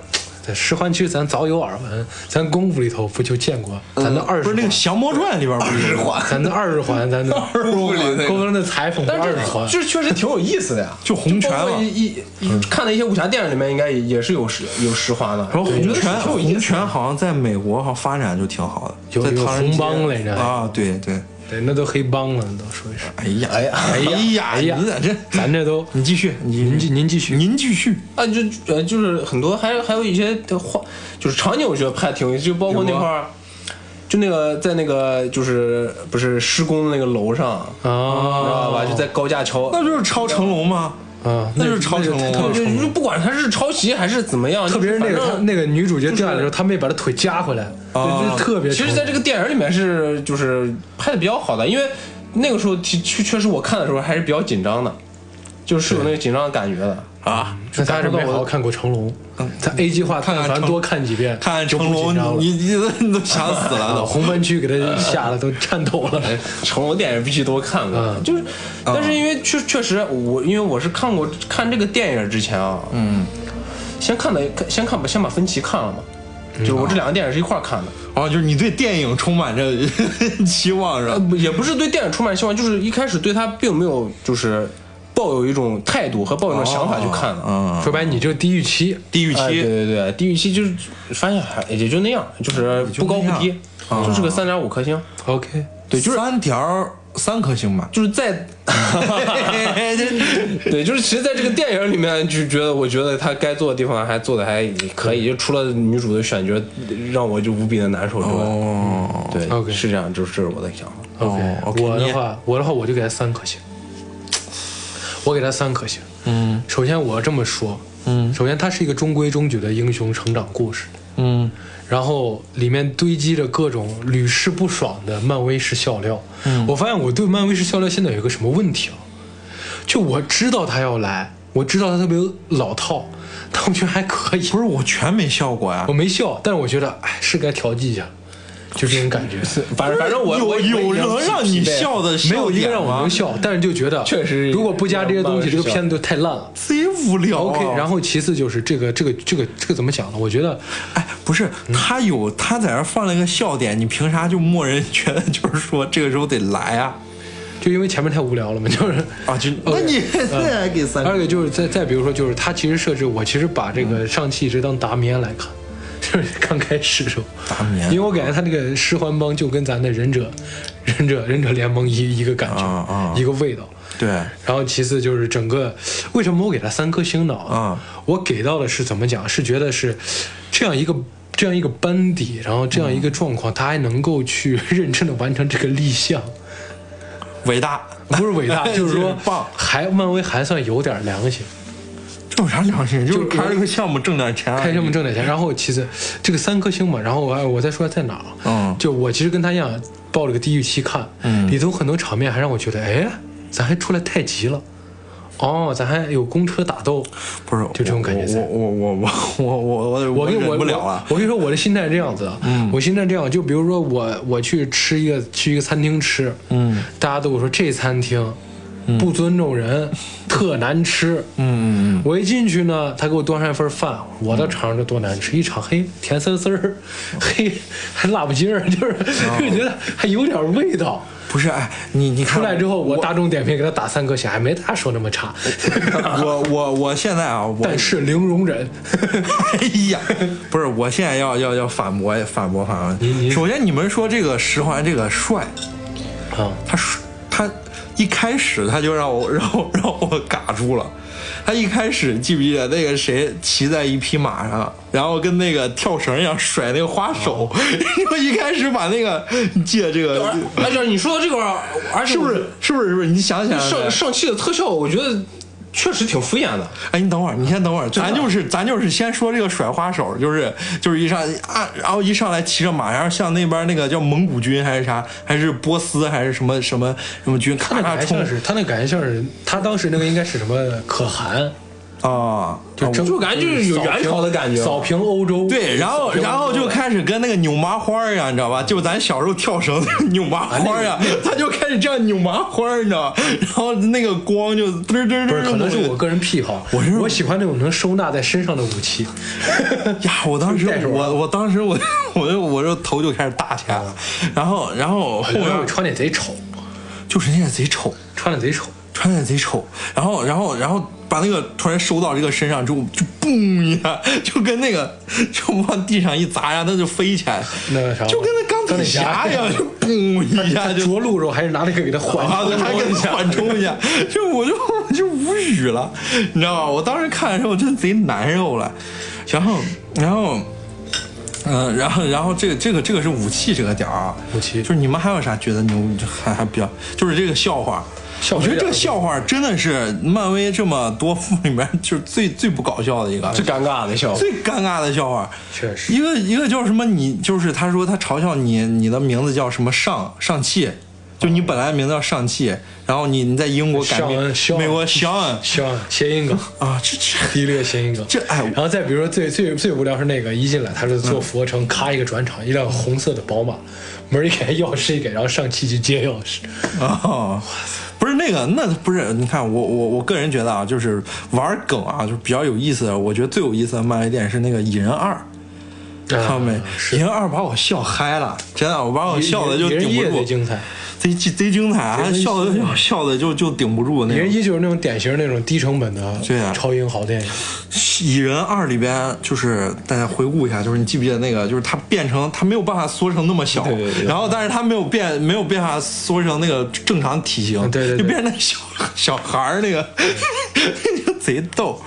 在十环区咱早有耳闻，咱功夫里头不就见过？咱的二十环不是那个《降魔传》里边不是有咱的二十环，咱的 二十环高中的裁缝但是二十环这，这确实挺有意思的呀，就红拳包括嘛一一一看的一些武侠电影里面，应该也也是有十有十环的。然后红我觉得是拳，红挺有意思的。拳好像在美国好像发展就挺好的，有有在唐人街红帮来着啊，对对。对，那都黑帮了，那都属于是。哎呀，哎呀，哎呀，哎呀你咋这？咱这都，你继续，您继您继续，您继续。啊，就呃，就是很多，还有还有一些的话，就是场景，我觉得拍的挺有意思，就包括那块儿，就那个在那个就是不是施工的那个楼上，知道啊吧？就在高架桥，那就是抄成龙吗？啊，那就是抄成龙吗？就就不管他是抄袭还是怎么样，特别是那个那个女主角掉下来的时候，他没把她腿夹回来，啊就是特别。其实，在这个电影里面是就是拍的比较好的，因为那个时候确确确实我看的时候还是比较紧张的，就是有那个紧张的感觉的。啊，那他是没好好看过成龙，他 A 计划看看咱多看几遍，看看成龙你你都你都想死了 啊，都。红番区给他吓得都 颤抖了。成龙电影必须多看看，嗯。就是，但是因为确确实我因为我是看过看这个电影之前啊，嗯，先看的先看把先把分歧看了嘛，就是我这两个电影是一块儿看的，哦，就是你对电影充满着 期望是呃吧？不也不是对电影充满希望，就是一开始对他并没有就是抱有一种态度和抱有一种想法去看的。嗯，说白，你就低预期，低预期，对对对，低预期就是发现还也就那样，就是不高不低，就是个三点五颗星。OK，对，就是三条三颗星吧。就是在，对，就是其实在这个电影里面就觉得，我觉得他该做的地方还做的还可以，就除了女主的选角让我就无比的难受之外，哦。对 OK 是这样，就是这是我的想法。OK，、我的话，我的话我就给他三颗星，我给他三颗星。嗯首先我要这么说，嗯首先它是一个中规中矩的英雄成长故事，嗯然后里面堆积着各种屡试不爽的漫威式笑料。嗯，我发现我对漫威式笑料现在有一个什么问题啊？就我知道他要来，我知道他特别老套，但我觉得还可以。不是我全没笑过呀我。没笑，但是我觉得哎是该调剂一下，就这种感觉。是反正反正我有我有能让你笑的没有一个让我能？笑，但是就觉得确实如果不加这些东西，这个片子就太烂了。贼无聊啊。OK，然后其次就是这个这个这个这个怎么讲呢？我觉得哎，不是，他有他在那放了一个笑点，你凭啥就默认觉得就是说这个时候得来啊？就因为前面太无聊了嘛，就是啊，就那你那还给三而且就是再再比如说，就是他其实设置，我其实把这个上汽一直当达棉来看，就是刚开始的时候，因为我感觉他那个十环帮就跟咱的忍者、忍者、忍者联盟一一个感觉，啊啊一个味道。对，然后其次就是整个，为什么我给他三颗星呢？啊，我给到的是怎么讲？是觉得是这样一个这样一个班底，然后这样一个状况，他还能够去认真的完成这个立项，伟大，不是伟大，就是说棒。还漫威还算有点良心。这有啥良心？就是开这个项目挣点钱，开项目挣点钱，然后其次这个三颗星嘛，然后我我再说在哪儿啊？嗯就我其实跟他一样抱了个低预期看，嗯里头很多场面还让我觉得，哎，咱还出来太极了，哦，咱还有公车打斗，不是就这种感觉在我我我我我我我我我不了了。我跟你说，我的心态是这样子的，嗯，我心态这样，就比如说我我去吃一个去一个餐厅吃，嗯大家都会说这餐厅不尊重人，特难吃，嗯嗯我一进去呢，他给我端上一份饭，我的尝着多难吃，一尝嘿甜丝丝儿，嘿 还辣不劲儿，就是就觉得还有点味道。不是，哎，你你看出来之后，我大众点评给他打三颗星，还没他说那么差。我我我现在啊，我但是零容忍，哎呀，不是，我现在要要要反驳反驳反驳。你你首先你们说这个十环这个帅，啊，他帅他一开始他就让我让我让我嘎住了。他一开始记不记得那个谁骑在一匹马上，然后跟那个跳绳一样甩那个花手，然 后一开始把那个你记得这个而且你说到这个而且是不是是不是是不是？你想想上上期的特效，我觉得确实挺敷衍的。哎，你等会儿，你先等会儿，咱就是咱就是先说这个甩花手，就是就是一上啊，然后一上来骑着马，然后像那边那个叫蒙古军还是啥，还是波斯还是什么什么什么军，他那咔咔冲感觉像是他那感觉像是他当时那个应该是什么可汗，啊，就就感觉就是有元朝的感觉扫平欧洲。对，然后然后就开始跟那个扭麻花一样，你知道吧？就咱小时候跳绳 扭麻花呀，他就开始这样扭麻花，你知道吧？然后那个光就嘚嘚嘚，不是，可能是我个人癖好，我是我喜欢那种能收纳在身上的武器。呀，我当时我我当时我我就我这头就开始大起来了，然后然后后面穿的贼丑，就是那个贼丑，穿的贼丑。穿的贼丑，然后然后然后把那个突然收到这个身上之后，就嘣一下，就跟那个就往地上一砸，然后它就飞起来，那个啥就跟那钢铁侠一样，就嘣一下就着陆时候还是拿那个给他缓啊，对，还给。缓冲一下，就我就我就无语了，你知道吧？我当时看的时候真贼难受了，然后然后。嗯，然后，然后这个这个这个是武器这个点儿啊，武器就是你们还有啥觉得牛还还比较，就是这个笑话，我觉得这个笑话真的是漫威这么多部 里面就是最最不搞笑的一个，最尴尬的笑话。最尴尬的笑话，确实一个一个叫什么你就是他说他嘲笑你，你的名字叫什么上上汽，就你本来名字叫上汽，然后你你在英国改名美国肖恩肖恩谐音梗，啊，这这第一列谐音梗。这哎然后再比如说最最最无聊是那个一进来他是坐嗯俯卧撑，咔一个转场，一辆红色的宝马，门一开，钥匙一给，然后上汽去接钥匙。啊，不是那个，那不是你看我我我个人觉得啊，就是玩梗啊，就是比较有意思的，我觉得最有意思的漫威电影是那个蚁人二。看到没？蚁人二把我笑嗨了，真的，我把我笑的就顶不住，贼精彩。贼贼精彩，还笑的笑的就就顶不住那人一就是那种典型那种低成本的对啊超英豪电影。蚁人二里边，就是大家回顾一下，就是你记不记得那个，就是他变成他没有办法缩成那么小，对对对然后但是他没有变没有办法缩成那个正常体型，对对对就变成那小小孩儿那个，贼逗，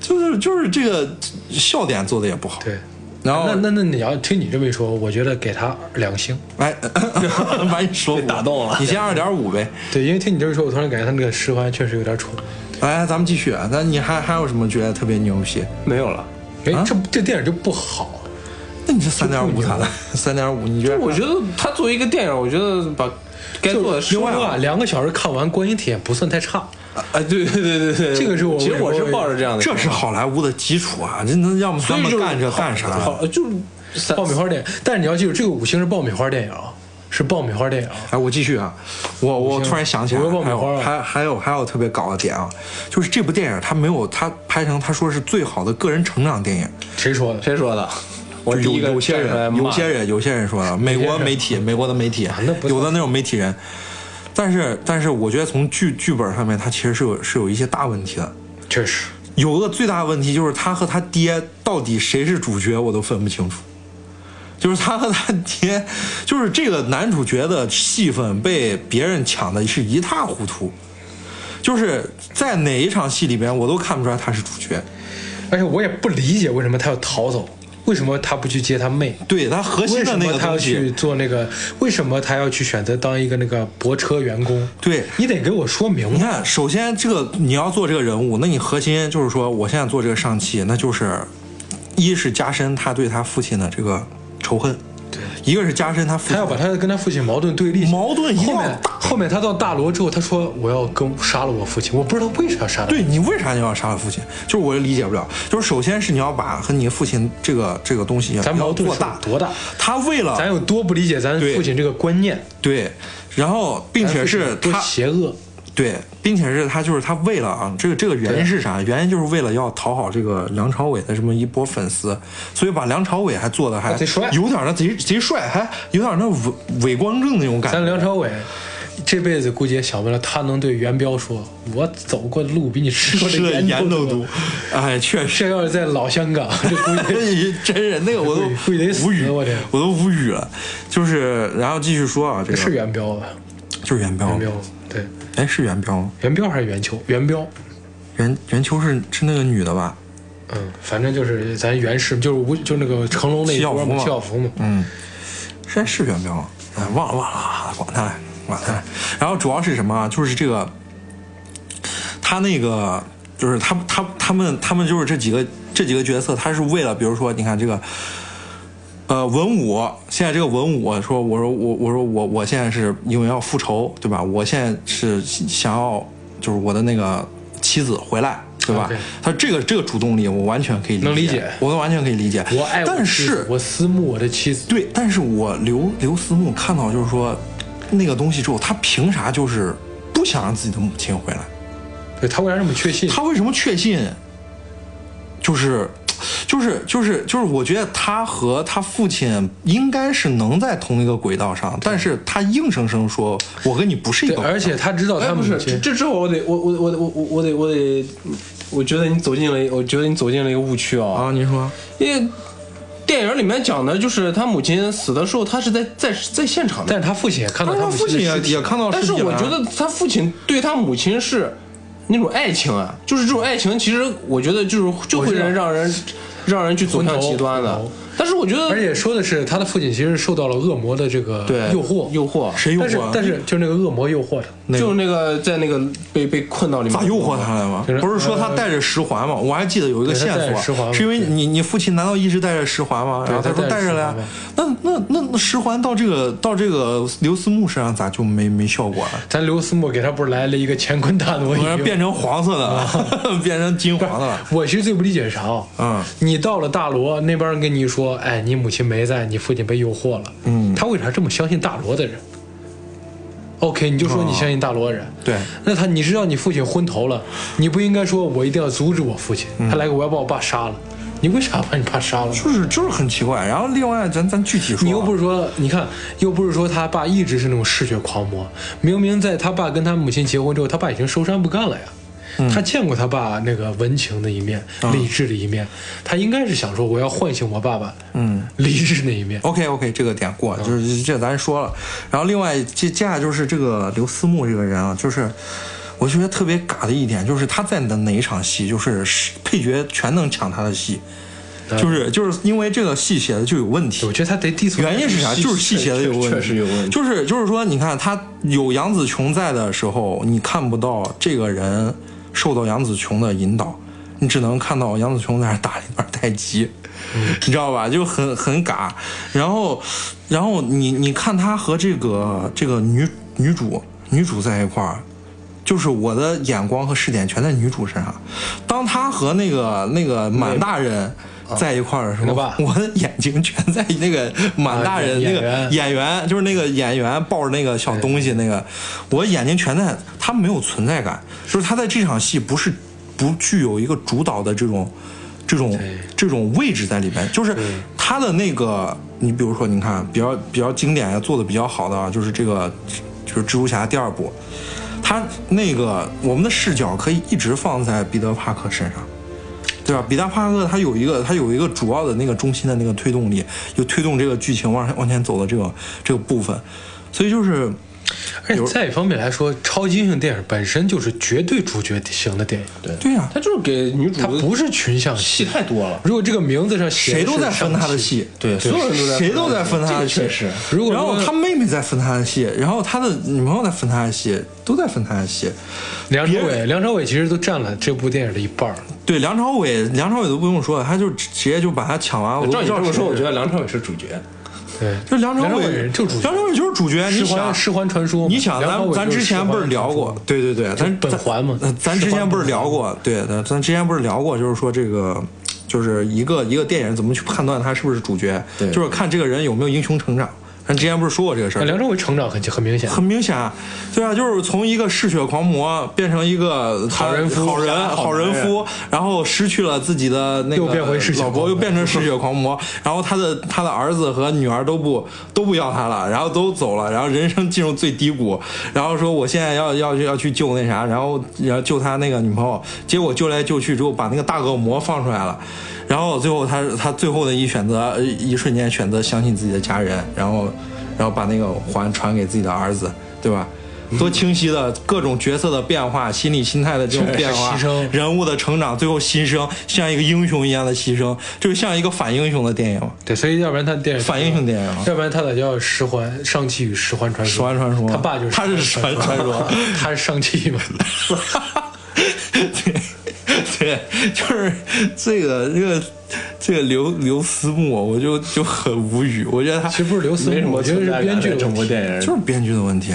就是就是这个笑点做的也不好，对，然后那那那你要听你这么一说，我觉得给他两星。哎，把你说服打动了你先二点五呗，对，因为听你这么一说，我突然感觉他那个十环确实有点蠢。来咱们继续啊，那你还还有什么觉得特别牛逼？没有了。哎，啊这这电影就不好。那你这三点五咋了？三点五，你觉得？我觉得他作为一个电影，我觉得把该做的另外啊，两个小时看完，观影体验不算太差。哎，对对对对对，这个是我其实我是抱着这样的，这是好莱坞的基础啊！这能要么他所以就是们干这干啥？好，就是爆米花电影，但是你要记住，这个五星是爆米花电影啊，是爆米花电影啊。哎，我继续啊，我我突然想起来，五个爆还有米花啊还还有还有特别搞的点啊，就是这部电影它没有它拍成他说是最好的个人成长电影，谁说的？谁说的？我第有有些人有些人有些人说的，美国媒体美国的媒体有的那种媒体人，但是但是我觉得从剧剧本上面它其实是有是有一些大问题的。确实，有个最大的问题就是他和他爹到底谁是主角，我都分不清楚。就是他和他爹，就是这个男主角的戏份被别人抢的是一塌糊涂，就是在哪一场戏里边我都看不出来他是主角。而且我也不理解为什么他要逃走，为什么他不去接他妹？对他核心的那什么他要去，做那个？为什么他要去选择当一个那个泊车员工？对你得给我说明白。你看，首先这个你要做这个人物，那你核心就是说，我现在做这个上汽，那就是一是加深他对他父亲的这个仇恨，对，一个是加深他父亲他要把他跟他父亲矛盾对立，矛盾一定要后面后面他到大罗之后，他说我要跟杀了我父亲，我不知道为啥要杀他。对你为啥你要杀了父亲？就是我理解不了。就是首先是你要把和你父亲这个这个东西要咱矛盾多大？他为了咱有多不理解咱父亲这个观念，对，然后并且是他邪恶。对，并且是他就是他为了啊，这个这个原因是啥？原因就是为了要讨好这个梁朝伟的这么一波粉丝，所以把梁朝伟还做的还贼帅有点那贼贼帅，还有点那伪伪光正那种感觉。咱梁朝伟这辈子估计也想不了他能对元彪说：“我走过的路比你吃过的盐盐都多多。哎，确实。这要是在老香港，这估计 真人那个我都会得死无语，我天我都无语了。就是，然后继续说啊，这个是元彪吧？就是元彪元，彪，对，哎，是元彪吗？元彪还是元秋？元彪，元元秋是是那个女的吧？嗯，反正就是咱元氏，就是吴，就那个成龙那一波嘛，七小福嘛。嗯，是是元彪吗？哎，忘了忘了啊，管他管他。然后主要是什么啊？就是这个，他那个就是他他他们他们就是这几个这几个角色，他是为了比如说你看这个。呃，文武现在这个文武说，我说我我说我我现在是因为要复仇，对吧？我现在是想要就是我的那个妻子回来，对吧他这个这个主动力我完全可以理解，能理解我完全可以理解。我爱我但是我思慕我的妻子，对，但是我刘刘思慕看到就是说那个东西之后，他凭啥就是不想让自己的母亲回来？对他为啥这么确信？他为什么确信？就是，就是，就是，就是，我觉得他和他父亲应该是能在同一个轨道上，但是他硬生生说我跟你不是一，个轨道，而且他知道他，不是，他母亲这这之后我得我我我我我我得我得，我觉得你走进了，我觉得你走进了一个误区啊，啊，您说。因为电影里面讲的就是他母亲死的时候，他是在在在现场的，但是他父亲也看到他母父亲也也看到但是我觉得他父亲对他母亲是那种爱情啊，就是这种爱情，其实我觉得就是就会让让人让人去走向极端的。但是我觉得，而且说的是他的父亲其实受到了恶魔的这个对诱惑，诱惑，谁诱惑啊？但是但是就是那个恶魔诱惑他，就是那个在那个被被困到里面，咋诱惑他来嘛？就是不是说他带着十环吗？我还记得有一个线索，是因为你你父亲难道一直带着十环吗？然后他说带着了呀。那那那那十环到这个到这个刘思慕身上咋就没没效果了？咱刘思慕给他不是来了一个乾坤大挪移变成黄色的了，变成金黄的了。我其实最不理解是啥啊？嗯，你到了大罗那边跟你说，哎，你母亲没在，你父亲被诱惑了。嗯他为啥这么相信大罗的人？OK，你就说你相信大罗人。对，那他你知道你父亲昏头了，你不应该说我一定要阻止我父亲，嗯他来个我要把我爸杀了，你为啥把你爸杀了？就是就是很奇怪。然后另外咱咱具体说，你又不是说，你看，又不是说他爸一直是那种嗜血狂魔，明明在他爸跟他母亲结婚之后，他爸已经收山不干了呀。嗯他见过他爸那个温情的一面、理智的一面，他应该是想说，我要唤醒我爸爸，嗯。理智那一面。OK OK，这个点过，就是这咱说了。然后另外接接下来就是这个刘思慕这个人啊，就是我觉得特别尬的一点，就是他在的哪一场戏，就是配角全能抢他的戏，就是就是因为这个戏写的就有问题我。觉得他得低层。原因是啥？就是戏写的有问题，确实有问题就是就是说，你看他有杨紫琼在的时候，你看不到这个人受到杨紫琼的引导，你只能看到杨紫琼在那打一段太极，你知道吧？就很很尬。然后，然后你你看他和这个这个女女主女主在一块儿。就是我的眼光和视点全在女主身上，当他和那个那个满大人在一块儿的时候，我的眼睛全在那个满大人啊那个演员演员，就是那个演员抱着那个小东西那个，我眼睛全在，他没有存在感，就是他在这场戏不是不具有一个主导的这种这种这种位置在里边，就是他的那个，你比如说，你看比较比较经典做的比较好的啊，就是这个就是蜘蛛侠第二部，他那个我们的视角可以一直放在彼得帕克身上。对吧？彼得帕克他有一个他有一个主要的那个中心的那个推动力，就推动这个剧情往往前走的这个这个部分，所以就是而且再一方面来说，超级英雄电影本身就是绝对主角型的电影，对，对呀、他就是给女主他不是群像戏戏。太多了，如果这个名字上写谁都在分他的戏，对，所有人都在谁都在分他的戏，确实。如果然后他妹妹在分他的戏，然后他的女朋友在分他的戏，都在分他的戏。梁朝伟，梁朝伟其实都占了这部电影的一半。对梁朝伟，梁朝伟都不用说了，他就直直接就把他抢完。我都照不知道你这么说，我觉得得梁朝伟是主角。对，就梁朝伟伟就主梁朝伟就是主角。你想十环，传说，你想咱咱之前不是聊过，对对对，咱本环嘛咱咱之前不是聊过，对，咱咱之前不是聊过，就是说这个。就是一个一个电影怎么去判断他是不是主角，对就是看这个人有没有英雄成长，咱之前不是说过这个事儿？梁朝伟成长很很明显，很明显，对啊，就是从一个嗜血狂魔变成一个好人夫好人好好人夫，然后失去了自己的那个又变回嗜血老婆，又变成嗜血狂魔，然后他的他的儿子和女儿都不都不要他了，然后都走了，然后人生进入最低谷，然后说我现在要要去要去救那啥，然后然后救他那个女朋友，结果救来救去之后把那个大恶魔放出来了。然后最后他他最后的一选择，呃一瞬间选择相信自己的家人，然后然后把那个环传给自己的儿子，对吧？多清晰的各种角色的变化，心理心态的这种变化，人物的成长，最后牺牲，像一个英雄一样的牺牲，就是像一个反英雄的电影，对，所以要不然他电影反英雄电影。要不然他咋叫十环上气与十环传说？十环传说他爸就是他是十环传说 他是上气嘛？对 对，就是这个这个这个刘刘思慕，我就就很无语。我觉得他其实不是刘思慕，我觉得是编剧的整。部电影就是编剧的问题。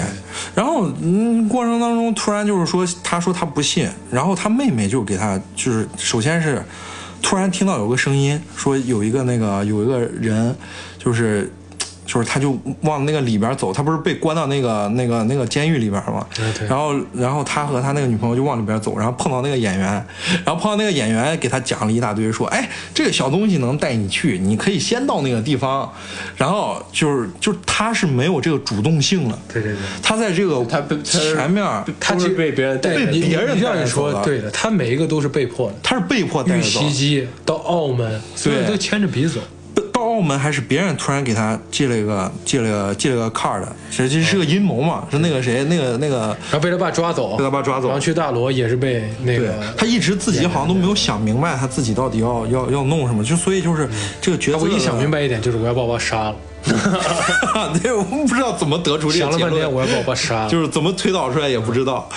然后，嗯，过程当中突然就是说，他说他不信，然后他妹妹就给他，就是首先是突然听到有个声音，说有一个那个有一个人，就是。就是他就往那个里边走，他不是被关到那个那个那个监狱里边吗？对对然后然后他和他那个女朋友就往里边走，然后碰到那个演员，然后碰到那个演员给他讲了一大堆，说，哎，这个小东西能带你去，你可以先到那个地方，然后就是就是他是没有这个主动性的，对对对。他在这个他被前面，他是被别人带对别人带说对的，他每一个都是被迫的，他是被迫带遇着走袭。击到澳门，所有人都牵着鼻子走。到澳门还是别人突然给他寄了一个寄了个寄了个 card，其实这是个阴谋嘛，是那个谁那个那个然后被他爸抓走，被他爸抓走。然后去大罗也是被那个，他一直自己好像都没有想明白他自己到底要要要弄什么，就所以就是这个角色，他唯一想明白一点就是我要把我爸杀了，对，我们不知道怎么得出这个结论。想了半天我要把我爸杀了，就是怎么推导出来也不知道。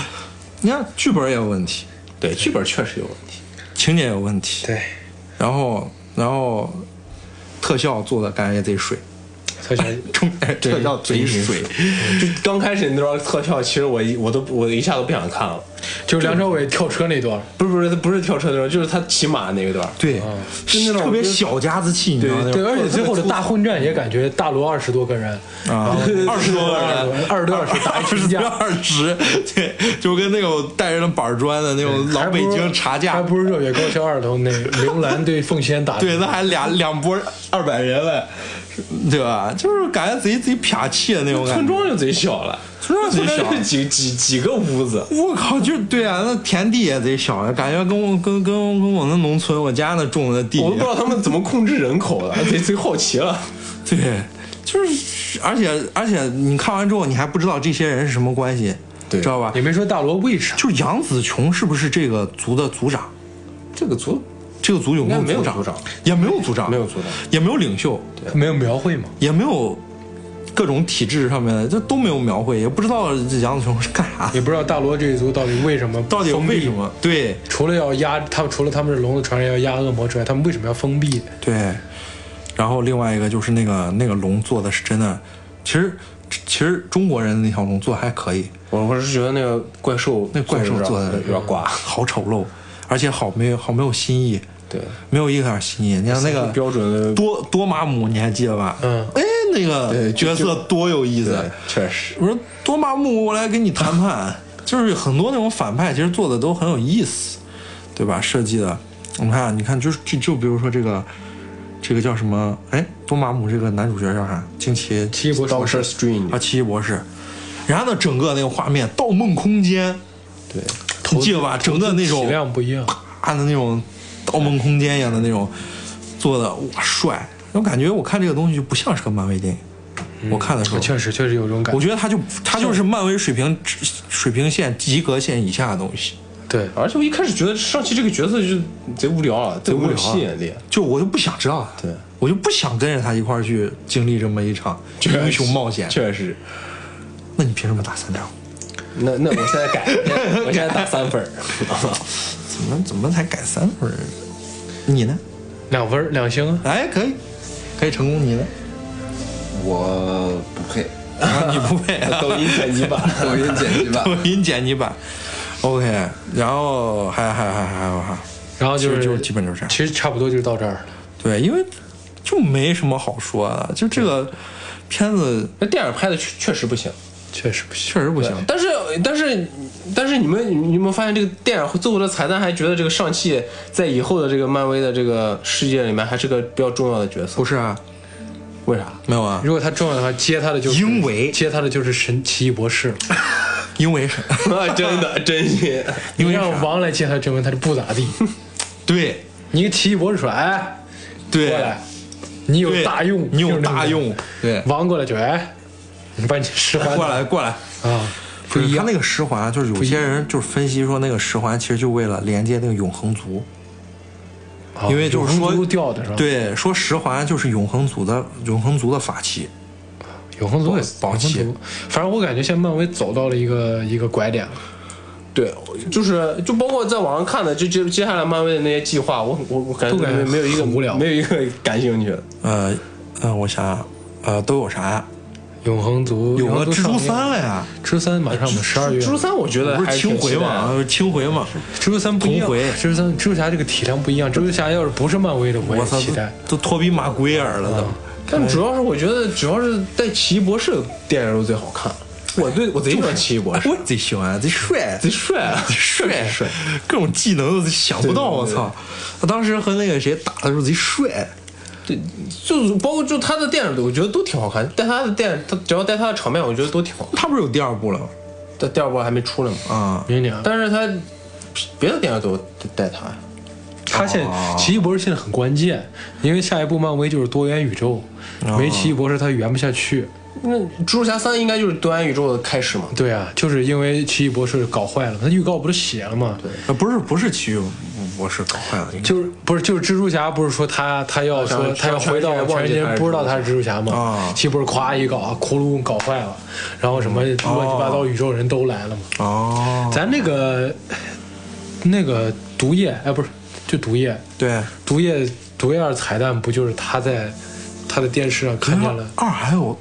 你看剧本也有问题，对剧本确实有问题。情节有问题，对，然后然后特效做的感觉也贼水，特效 中特效贼水。就刚开始那段特效，其实我一我都我一下都不想看了。就是梁朝伟跳车那段，不是不是，他不是跳车那段，就是他骑马那一段。对，就那种特别小家子气，你知道那种对，而且最后的大混战也感觉大罗二十多个人，啊，二十多个人，二十多小时打一 二十，对，就跟那种带着板砖的那种老北京茶架还，不是热血高校二头那刘兰对凤仙打的，对，那还俩两波二百人嘞，对吧？就是感觉贼贼撇气的那种感觉。村庄就贼小了，村庄贼小就几几几个屋子。我靠，就对啊，那田地也贼小，感觉跟我跟跟跟我那农村我家那种的地我都不知道他们怎么控制人口的，贼贼好奇了。对，就是，而且而且你看完之后，你还不知道这些人是什么关系，对知道吧也？没说大罗为啥，就是杨紫琼是不是这个族的族长？这个族这个组有没有应该没有族长？也没有组长，没有族长，也没有领袖，他没有描绘嘛？也没有各种体制上面的，这都没有描绘，也不知道这杨子琼是干啥，也不知道大罗这一族到底为什么到底为什？么？对除了要压他们，除了他们是龙的传人要压恶魔之外，他们为什么要封闭？对。然后另外一个就是那个那个龙做的是真的，其实其实中国人的那条龙做的还可以，我我是觉得那个怪兽那怪兽做的有点挂。好丑陋，而且好没有好没有新意，对，没有一点新意。你像那个标准的多多玛姆，你还记得吧？嗯，哎，那个对角色多有意思。确实。我说多玛姆，我来跟你谈判，就是很多那种反派，其实做的都很有意思，对吧？设计的，我们看，你看，就是就就比如说这个，这个叫什么？哎，多玛姆这个男主角叫啥？惊奇奇异博士啊，奇异博士。然后呢，整个那个画面，《盗梦空间》，对，你记得吧？整个那种体量不一样，啊的那种《盗梦空间》一样的那种做的哇帅，我感觉我看这个东西就不像是个漫威电影。我看的时候，确实确实有这种感觉。我觉得他就他就是漫威水平水平线及格线以下的东西，对，而且我一开始觉得上期这个角色就贼无聊了，贼无聊吸引力。就我就不想知道它，对我就不想跟着他一块儿去经历这么一场英雄冒险。确实。那你凭什么打三张？那那我现在改，我现在打三分儿。怎么怎么才改三分儿？你呢？两分儿两星啊，哎，可以，可以成功。你呢？我不配，啊，你不配、啊。抖音剪辑版，抖音剪辑版抖。音剪辑版。OK，然后还还还还有哈，然后就是就基本就是这样其实差不多就到这儿了。对，因为就没什么好说的，就这个片子那电影拍的确确实不行。确实不行。确实不行。但是但是但是你们你有没有发现这个电影最后的彩蛋还觉得这个上汽在以后的这个漫威的这个世界里面还是个比较重要的角色不？是啊，为啥？没有啊，如果他重要的话，接他的就是因为接他的就是神奇异博士，因为 真的真心。因为让王来接他，证明他就不咋地。对你个奇异博士说，哎，对过来，你有大用，你有大用，对，王过来就哎，你把你十环过来过来。啊，不一样。他那个十环，就是有些人就是分析说，那个十环其实就为了连接那个永恒族，啊因为就是说掉的是吧？，对，说十环就是永恒族的永恒族的法器，永恒族也宝器反正我感觉现在漫威走到了一个一个拐点了。对，就是就包括在网上看的，就接接下来漫威的那些计划，我我我感觉都感觉没有一个无聊没有一个感兴趣的。呃，呃，我想想，呃，都有啥呀？永恒族有个蜘蛛三了呀，蜘蛛三马上嘛，十二月。蜘蛛三我觉得不还是青回嘛，青回嘛，蜘蛛三不一样，蜘蛛三蜘蛛侠这个体量不一样。蜘蛛侠要是不是漫威的，我也期待。，都都托比马奎尔了都。但主要是我觉得，主要是带奇异博士的电影都最好看。我对我贼喜欢奇异博士，我贼喜欢，贼帅，贼帅啊，帅 帅，各种技能都想不到，我操！他当时和那个谁打的时候贼帅，对，就是包括就他的电影，我觉得都挺好看。带他的电，他只要带他的场面，我觉得都挺好。他不是有第二部了吗？但第二部还没出来吗，啊，明年，但是他别的电影都带他呀。他现在奇异博士现在很关键，因为下一部漫威就是多元宇宙，没奇异博士他圆不下去。那蜘蛛侠三应该就是多元宇宙的开始嘛？对啊，就是因为奇异博士搞坏了，他预告不是写了吗？对，呃不是不是奇异博士搞坏了，就是不是就是蜘蛛侠不是说他他要说他要回到全世界不知道他是蜘蛛侠吗？啊奇异博士咵一搞，窟窿搞坏了，然后什么乱七八糟宇宙人都来了嘛。哦，咱那个那个毒液，哎，不是，就毒液，对，毒液毒液二彩蛋不就是他在他的电视上看见了？二还有，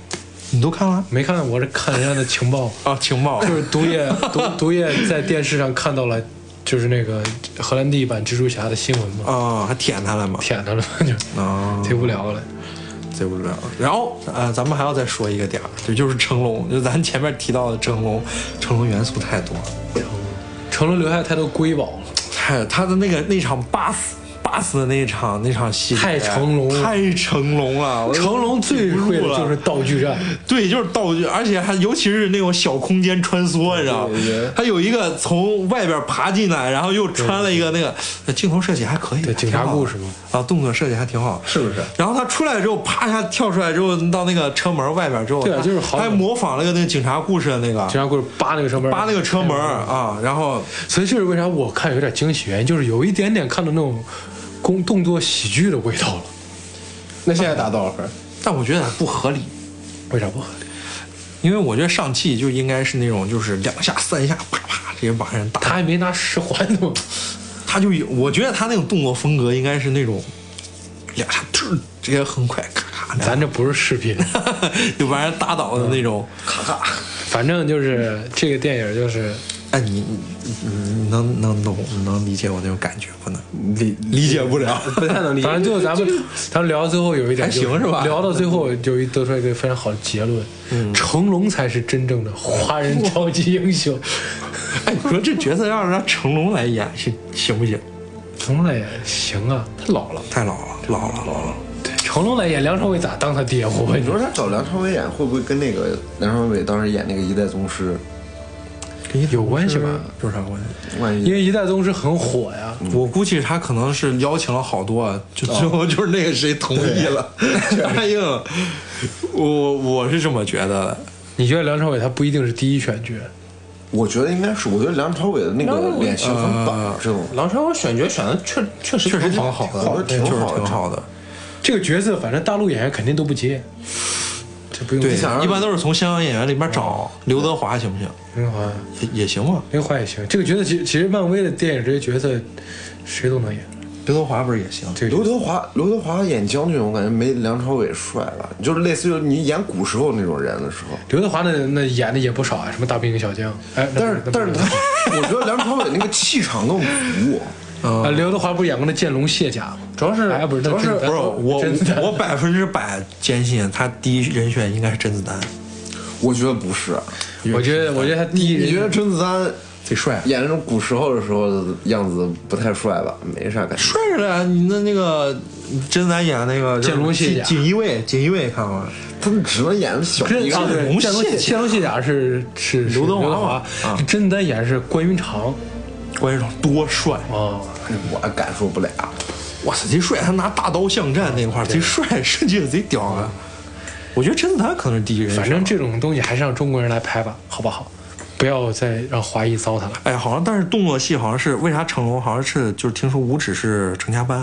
你都看了没看，我是看人家的情报，啊？情报就是毒液 毒毒液在电视上看到了，就是那个荷兰弟版蜘蛛侠的新闻嘛，啊，还舔他了吗？舔他了，就啊，忒无聊了。贼无聊。然后呃，咱们还要再说一个点儿，这就是成龙，就咱前面提到的成龙，成龙元素太多了。成龙留下太多瑰宝了，太他的那个那场八死八死的那一场那场戏，太成龙。了太成龙了。成龙最会的就是道具战，对，就是道具，而且还尤其是那种小空间穿梭，你知道？他有一个从外边爬进来，然后又穿了一个那个呃镜头设计还可以，对警察故事嘛。啊，动作设计还挺好，是不是？然后他出来之后，啪一下跳出来之后，到那个车门外边之后，对就是还模仿了个那个警察故事的那个警察故事扒那个车门，扒那个车门啊，然后所以这是为啥我看有点惊喜，原因就是有一点点看到那种工动作喜剧的味道了。那现在打多少分？但我觉得不合理，为啥不合理？因为我觉得上汽就应该是那种就是两下三下啪啪直接把人打，他还没拿十环呢，他就有，我觉得他那种动作风格应该是那种两下突直接很快咔咔，咱这不是视频，就把人打倒的那种，咔咔。反正就是这个电影就是哎，你你你你能能懂能理解我那种感觉不能？理理解不了。不太能理解。反正就咱们咱们聊到最后有一点还行是吧聊到最后就一得出来一个非常好的结论，成龙才是真正的华人超级英雄。哎，你说这角色要是让成龙来演，行行不行？成龙来演行啊，太老了。太老了，老了，老了。对，成龙来演梁朝伟咋当他爹？我问你你说，他找梁朝伟演，会不会跟那个梁朝伟当时演那个《一代宗师有关系吧？有啥关系？》？因为一代宗师很火呀。我估计他可能是邀请了好多，就最后就是那个谁同意了，答应了。我我是这么觉得的。你觉得梁朝伟他不一定是第一选角？我觉得应该是，我觉得梁朝伟的那个脸型很板正，梁朝伟选角选的确确实确实挺挺好的，好的挺好的挺好的。这个角色反正大陆演员肯定都不接，这不用对，一般都是从香港演员里面找刘德华，行不行？刘德华，也也行吧。刘德华也行。这个角色其实其实漫威的电影这些角色谁都能演。刘德华不是也行？这个刘德华，刘德华演将军，我感觉没梁朝伟帅了，就是类似于你演古时候那种人的时候。刘德华那那演的也不少啊，什么大兵小将。哎，但是但是他，我觉得梁朝伟那个气场更足，嗯 啊，刘德华不是演过那剑龙卸甲吗？主要是哎，不是，主要是不是我我百分之百坚信他第一人选应该是甄子丹，我觉得不是。我觉得，我觉得他第一人你觉得甄子丹贼帅，演那种古时候的时候的样子不太帅吧？没啥感觉。帅着呢。你那那个甄子丹演的那个剑龙卸甲锦锦衣卫，锦衣卫看过吗？他们只能演小一个。龙剑龙卸甲剑龙卸甲是是是刘德华甄子丹演是关云长关云长多帅！啊，我感受不了。哇塞，贼帅！他拿大刀巷战那块儿贼帅，设计的贼屌啊！我觉得甄子丹可能是第一人。反正这种东西还是让中国人来拍吧，好不好？不要再让华裔糟蹋了。哎，好像但是动作戏好像是为啥成龙？好像是就是听说武指是成家班，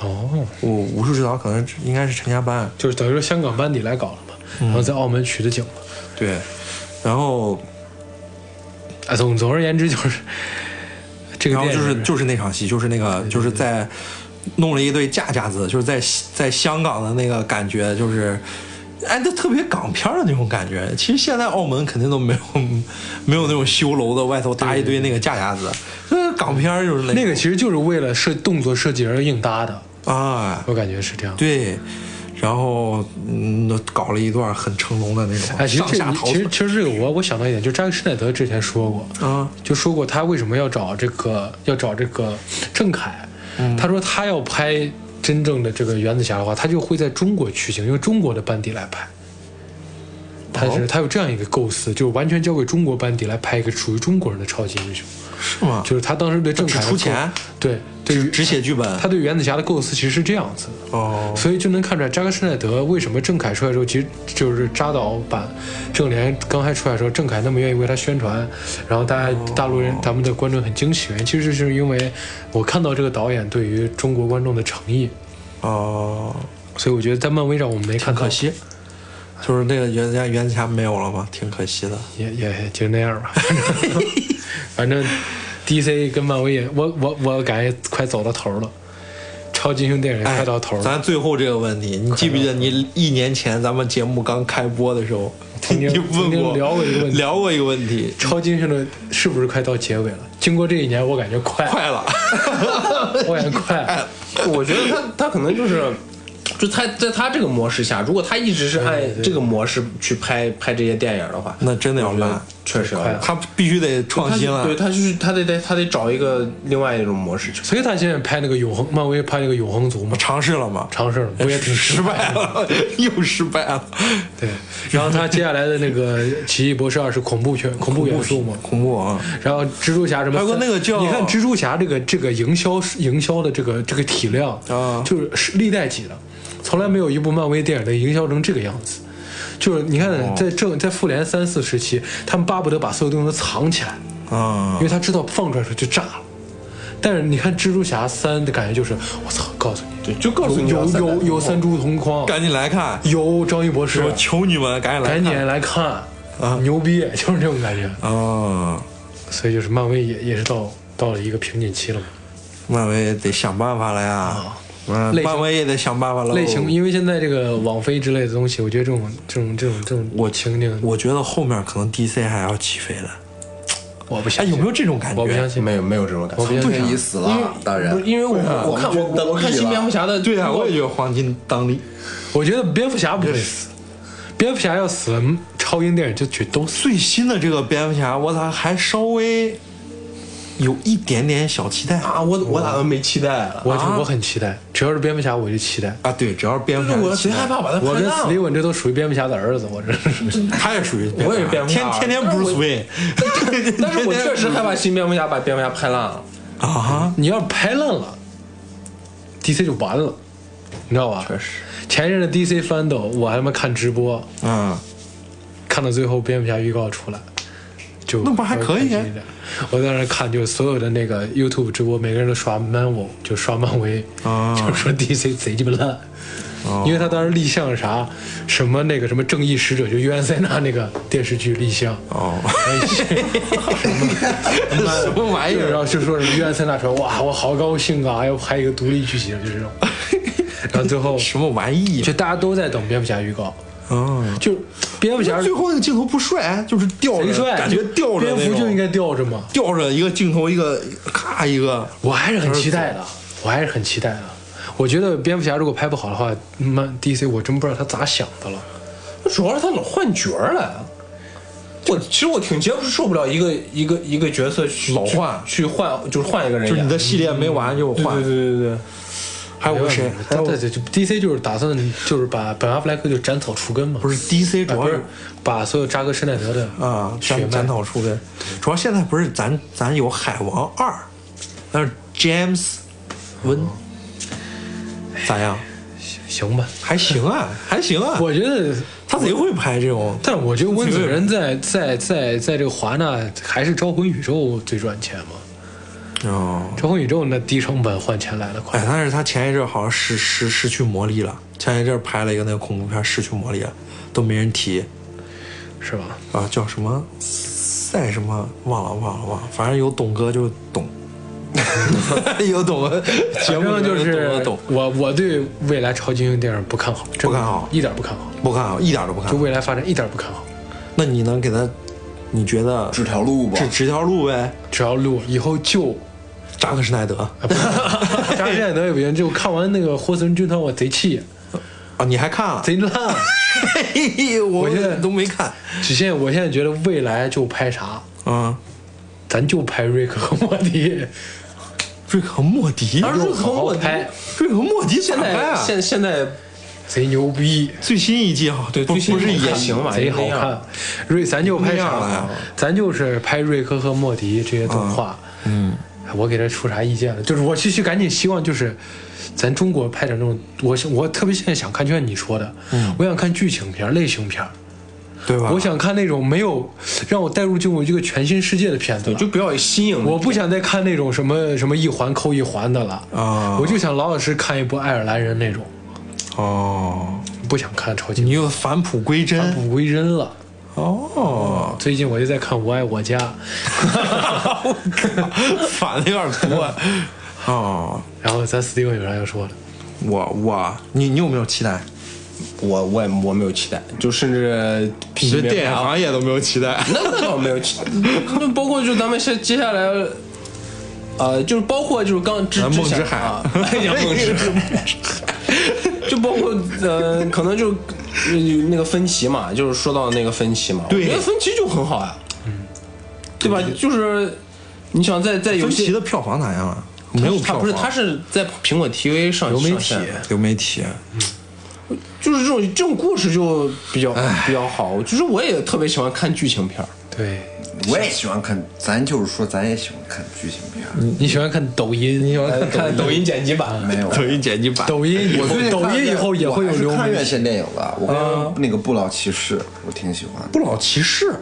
哦，我武术指导可能应该是成家班。就是等于说香港班底来搞了嘛，嗯然后在澳门取的景嘛。对，然后啊，总总而言之就是这个然后就是就是那场戏，就是那个就是在弄了一堆架架子，就是在在香港的那个感觉，就是哎，那特别港片的那种感觉。其实现在澳门肯定都没有没有那种修楼的外头搭一堆那个架架子，那港片就是那个其实就是为了设动作设计而硬搭的，啊，我感觉是这样。对。然后，嗯，搞了一段很成龙的那种哎，其实这下逃其实其实这个我我想到一点，就扎克施耐德之前说过，啊，就说过他为什么要找这个要找这个郑恺，嗯他说他要拍真正的这个原子侠的话，他就会在中国取景，用中国的班底来拍。他哦是他有这样一个构思，就完全交给中国班底来拍一个属于中国人的超级英雄。是吗？就是他当时对郑恺出钱，对对于只写剧本？他对原子侠的构思其实是这样子。的。哦，所以就能看出来，扎克施耐德为什么郑恺出来之后，其实就是扎导版郑联刚开出来的时候，郑恺那么愿意为他宣传，然后大家大陆人咱们的观众很惊喜，原因其实是因为我看到这个导演对于中国观众的诚意，哦，所以我觉得在漫威上我们没看到，可惜，就是那个原家原子侠没有了吗，挺可惜的。也也就那样吧，反正 DC 跟漫威也，我我我感觉快走到头了，超级英雄电影快到头了。哎咱最后这个问题，你记不记得你一年前咱们节目刚开播的时候，曾经你问过聊过一个问题。聊过一个问题，超级英雄的是不是快到结尾了？经过这一年，我感觉快，快了，我感觉快。哎 我觉得他他可能就是，就他在他这个模式下，如果他一直是按这个模式去拍拍这些电影的话，那真的要烂，确实。他必须得创新了对。他就是他得得他得找一个另外一种模式去。所以他现在拍那个永恒，漫威拍那个永恒族嘛，尝试了嘛？尝试了，不也挺失败了，又失败了。对。然后他接下来的那个《奇异博士二》是恐怖圈恐怖元素嘛，恐怖啊！然后蜘蛛侠什么，还有那个叫你看蜘蛛侠这个这个营销营销的这个这个体量啊就是是历代级的，从来没有一部漫威电影能营销成这个样子。就是你看，在正在复联三四时期，他们巴不得把所有东西都藏起来，啊因为他知道放出来的时候就炸了。但是你看蜘蛛侠三的感觉就是，我操，告诉你，对，就告诉你有有有三蛛同框，赶紧来看！有张一博士我，求你们赶紧来赶看！紧来看啊，牛逼，就是这种感觉。啊！所以就是漫威也也是到到了一个瓶颈期了嘛。漫威得想办法了呀！嗯，漫威也得想办法了。类型，因为现在这个网飞之类的东西，我觉得这种这种这种这种我情景，我觉得后面可能 DC 还要起飞的。哎，我不相信，有没有这种感觉？我不相信，没有没有这种感觉。我不相信。你死了，大不是人。因为我啊我看我我我看新蝙蝠侠的对啊，我也觉得黄金当立。我觉得蝙蝠侠不会死，蝙蝠侠要死了，超英电影就绝都死。最新的这个蝙蝠侠，我操，还稍微有一点点小期待啊，我我咋都没期待了？我啊我很期待，只要是蝙蝠侠，我就期待。啊！对，只要是蝙蝠侠就期待，贼害怕把他我跟拍烂了。史蒂文这都属于蝙蝠侠的儿子，我这是。他也属于我也是蝙蝠天侠天天天不是 Wayne，但是我确实害怕新蝙蝠侠把蝙蝠侠拍烂了。啊！你要是拍烂了，DC 就完了，你知道吧？确实。前一阵的 DC 翻斗，我还他妈看直播，嗯，看到最后蝙蝠侠预告出来，就那不还可以我在那看，就所有的那个 YouTube 直播，每个人都刷漫威，就刷漫威，啊。就说 DC 贼鸡巴烂。因为他当时立项啥什么那个什么正义使者，就约翰塞纳那个电视剧立项，哦，什什么玩意儿然后就说什么约翰塞纳说哇我好高兴啊，要拍一个独立剧情，就这种。然后最后 什么玩意就大家都在等蝙蝠侠预告，嗯，就蝙蝠侠最后那个镜头不帅，就是吊着，帅，感觉吊着蝙蝠就应该吊着嘛。吊着一个镜头，一个咔一个，我还是很期待的，我还是很期待的。我觉得蝙蝠侠如果拍不好的话，妈 DC 我真不知道他咋想的了。主要是他老换角儿了。我其实我挺接不受不了一个一个一个角色去老换去去换，就是换一个人演。就是你的系列没完就换。对对对对对。还有个谁？对对，就 DC 就是打算就是把本阿弗莱克就斩草除根嘛，不是 DC 主要是把所有扎克施耐德的啊，斩斩草除根。主要现在不是咱咱有海王二，但是 James 温咋样？行吧。还行啊，还行啊。我觉得他贼会拍这种，但是我觉得温子仁在在在在这个华纳还是招魂宇宙最赚钱嘛。哦，招魂宇宙那低成本换钱来的快哎，，但是他前一阵好像失失失去魔力了，前一阵拍了一个那个恐怖片失去魔力了，都没人提是吧？啊，叫什么赛什么忘了忘了忘了，反正有董哥就懂，有懂哥节目就是的懂，我我对未来超级英雄电影不看好，不看好一点不看好，不看好，一点都不看好就。未来发展一点不看好。那你能给他？你觉得指条路吧指指条路呗？指条路以后就扎克施耐德 扎克施耐德也不行，就看完那个霍森军团我贼气，啊，你还看了？贼烂。嘿我我现在都没看。只现我现在觉得未来就拍啥，嗯，咱就拍瑞克和莫蒂，瑞克和莫迪，瑞克和莫迪，瑞克和莫迪现在？现现在贼牛逼。最新一季哈，对最新不不是也一季还行吧贼好看，瑞咱就拍啥呀？咱就是拍瑞克和莫迪这些动画。嗯，我给他出啥意见了？就是我其实赶紧希望就是，咱中国拍点那种，我我特别现在想看，就像你说的，我想看剧情片、类型片，对吧？我想看那种没有让我带入进入一个全新世界的片子。就不要有新颖的。我不想再看那种什么什么一环扣一环的了啊我就想老老实实看一部爱尔兰人那种，哦，不想看超级你又返璞归真返璞归真了。哦，最近我就在看《我爱我家》，我靠，反的有点多 哦。然后咱 Steven 有啥要说的？我我你你有没有期待？我我也我没有期待，就甚至你对电影行业都没有期待？那 那倒没有期待，那包括就咱们现接下来，呃，就是包括就是刚之之海啊，哎呀梦之海，就包括呃，可能就呃那个分歧嘛，就是说到那个分歧嘛，对我觉得分歧就很好呀，对吧？就是你想在在游戏分歧的票房咋样啊？没有票房，它不是，他是在苹果 TV 上流媒体流媒体。就是这种这种故事就比较比较好，就是我也特别喜欢看剧情片儿。对，我也喜欢看，咱就是说，咱也喜欢看剧情片。你喜欢看抖音？你喜欢看抖音剪辑版，没有，抖音剪辑版，抖音以后我最近抖音以后也会有。看院线电影的。我跟那个《不老骑士》，我挺喜欢。不老骑士，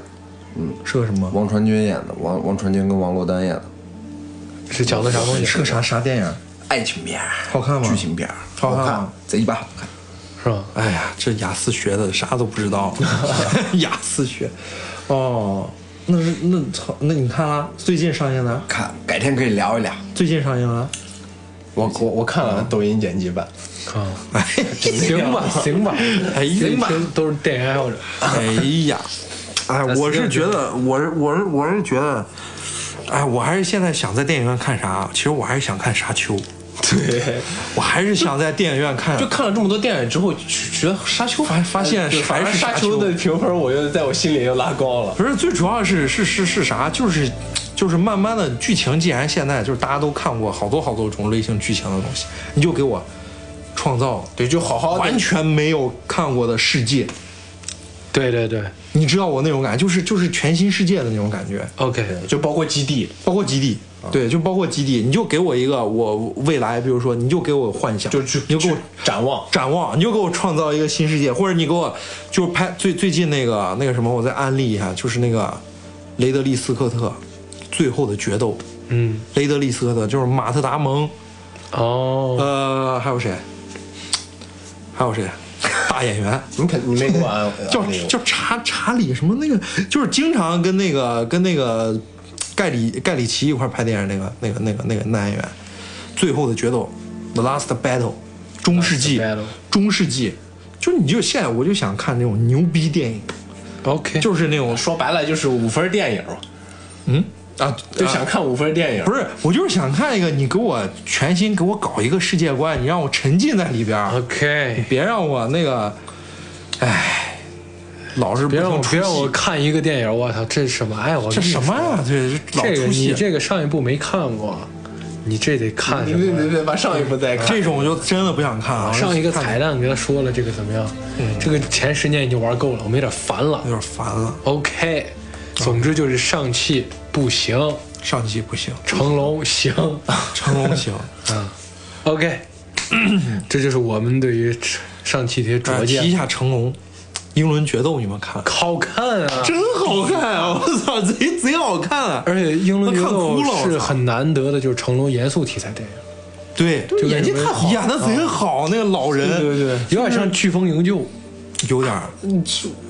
嗯，是个什么？王传君演的，王王传君跟王珞丹演的是讲的啥东西？是个啥啥电影？爱情片，好看吗剧情片，好看吗，贼巴好看。是吧？哎呀，这雅思学的啥都不知道，雅思学，哦，那是那操，那你看了最近上映的？看，改天可以聊一聊。最近上映了？我我我看了抖音剪辑版，啊，行吧，行吧，哎呀行吧，都是电影爱好者。哎呀，哎，我是觉得，我是我是我是觉得，哎，我还是现在想在电影院看啥？其实我还是想看《沙丘》，对，我还是想在电影院看。就看了这么多电影之后，觉得沙丘发发现对还是沙沙丘丘的评分，我觉得在我心里又拉高了。不是最主要是是是是啥？就是就是慢慢的剧情，既然现在就是大家都看过好多好多种类型剧情的东西，你就给我创造对，就好好完全没有看过的世界。对对对你知道我那种感觉，就是就是全新世界的那种感觉，，OK，就包括基地，包括基地，对，就包括基地，你就给我一个我未来，比如说你就给我幻想，就去你就给我展望。展望，你就给我创造一个新世界，或者你给我就是拍最最近那个那个什么，我再安利一下，就是那个雷德利·斯科特《最后的决斗》。嗯，雷德利·斯科特就是马特·达蒙，哦，呃，还有谁？还有谁？大演员 你肯你没给我安 叫叫查查理什么那个，就是经常跟那个跟那个盖里盖里奇一块儿拍电影那个那个那个那个男演员，《最后的决斗》The Last Battle，中世纪中世纪。就你就现在我就想看那种牛逼电影，OK，就是那种说白了就是五分电影。嘛，嗯？啊，就想看五分电影。不是，我就是想看一个你给我全新给我搞一个世界观，你让我沉浸在里边，OK，别让我那个，唉，老是别让我别让我。看一个电影，我操，这是什么？哎，我这什么呀？这？这个出戏你，这个上一部没看过，你这得看你什么？得得得把上一部再看。这种我就真的不想看啊！上一个彩蛋给他说了，这个怎么样？这个前十年已经玩够了，我们有点烦了有。点烦了，OK，总之就是上汽不行，上汽不行，成龙行。成龙行，嗯 OK，这就是我们对于上汽的一些哎拙见。提一下成龙，英伦决斗你们看？好看啊！真好看啊！我操，贼贼好看啊！而且《英伦决斗看哭了》是很难得的，就是成龙严肃题材电影，对，就演技太好演的贼好，那个老人，对对对，有点像《飓风营救》。有点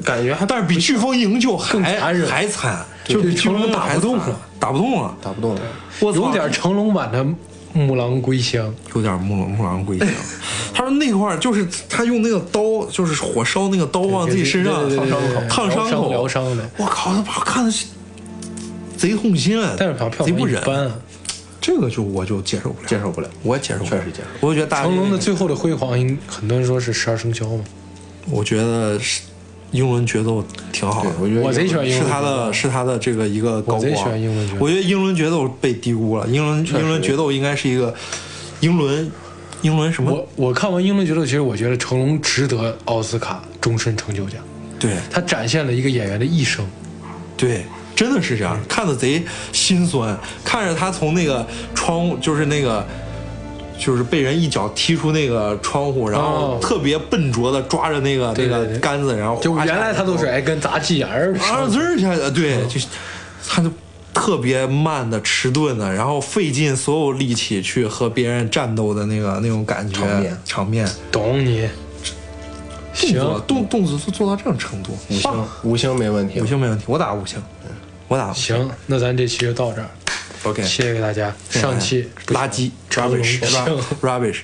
感觉还但是比飓风营救更还残忍还惨，对就比成龙打不动了，打不动了。打不动了。有点成龙版的《木狼归乡》。有点木木狼归乡。他说那块儿就是他用那个刀，就是火烧那个刀往自己身上对对对对对烫伤口，疗伤的我靠，他把我看的是贼痛心啊！但是好像票贼不忍。这个就我就接受不了，接受不了我也接受不了，确实接受我觉得大成龙的最后的辉煌，应很多人说是十二生肖嘛。我觉得是英伦决斗挺好的，。我觉得我贼喜欢英是伦是他的，是他的这个一个高光。我贼喜欢英伦决斗我觉得英伦决斗被低估了。英伦英伦决斗应该是一个英伦英伦什么？我我看完《英伦决斗》，其实我觉得成龙值得奥斯卡终身成就奖。对他展现了一个演员的一生。对，真的是这样，看的贼心酸，看着他从那个窗户，就是那个。就是被人一脚踢出那个窗户，然后哦。特别笨拙的抓着那个那个杆子，然后就原来他都是哎跟砸鸡眼儿啊滋儿一下，对，就他就特别慢的、迟钝的，然后费尽所有力气去和别人战斗的那个那种感觉场面场面，懂你。行。动动作都做到这种程度，五星五星没问题五。星没问题，我打五星，我打五星。行，那咱这期就到这儿，，OK，谢谢大家。上期垃圾 rubbish 行 rubbish。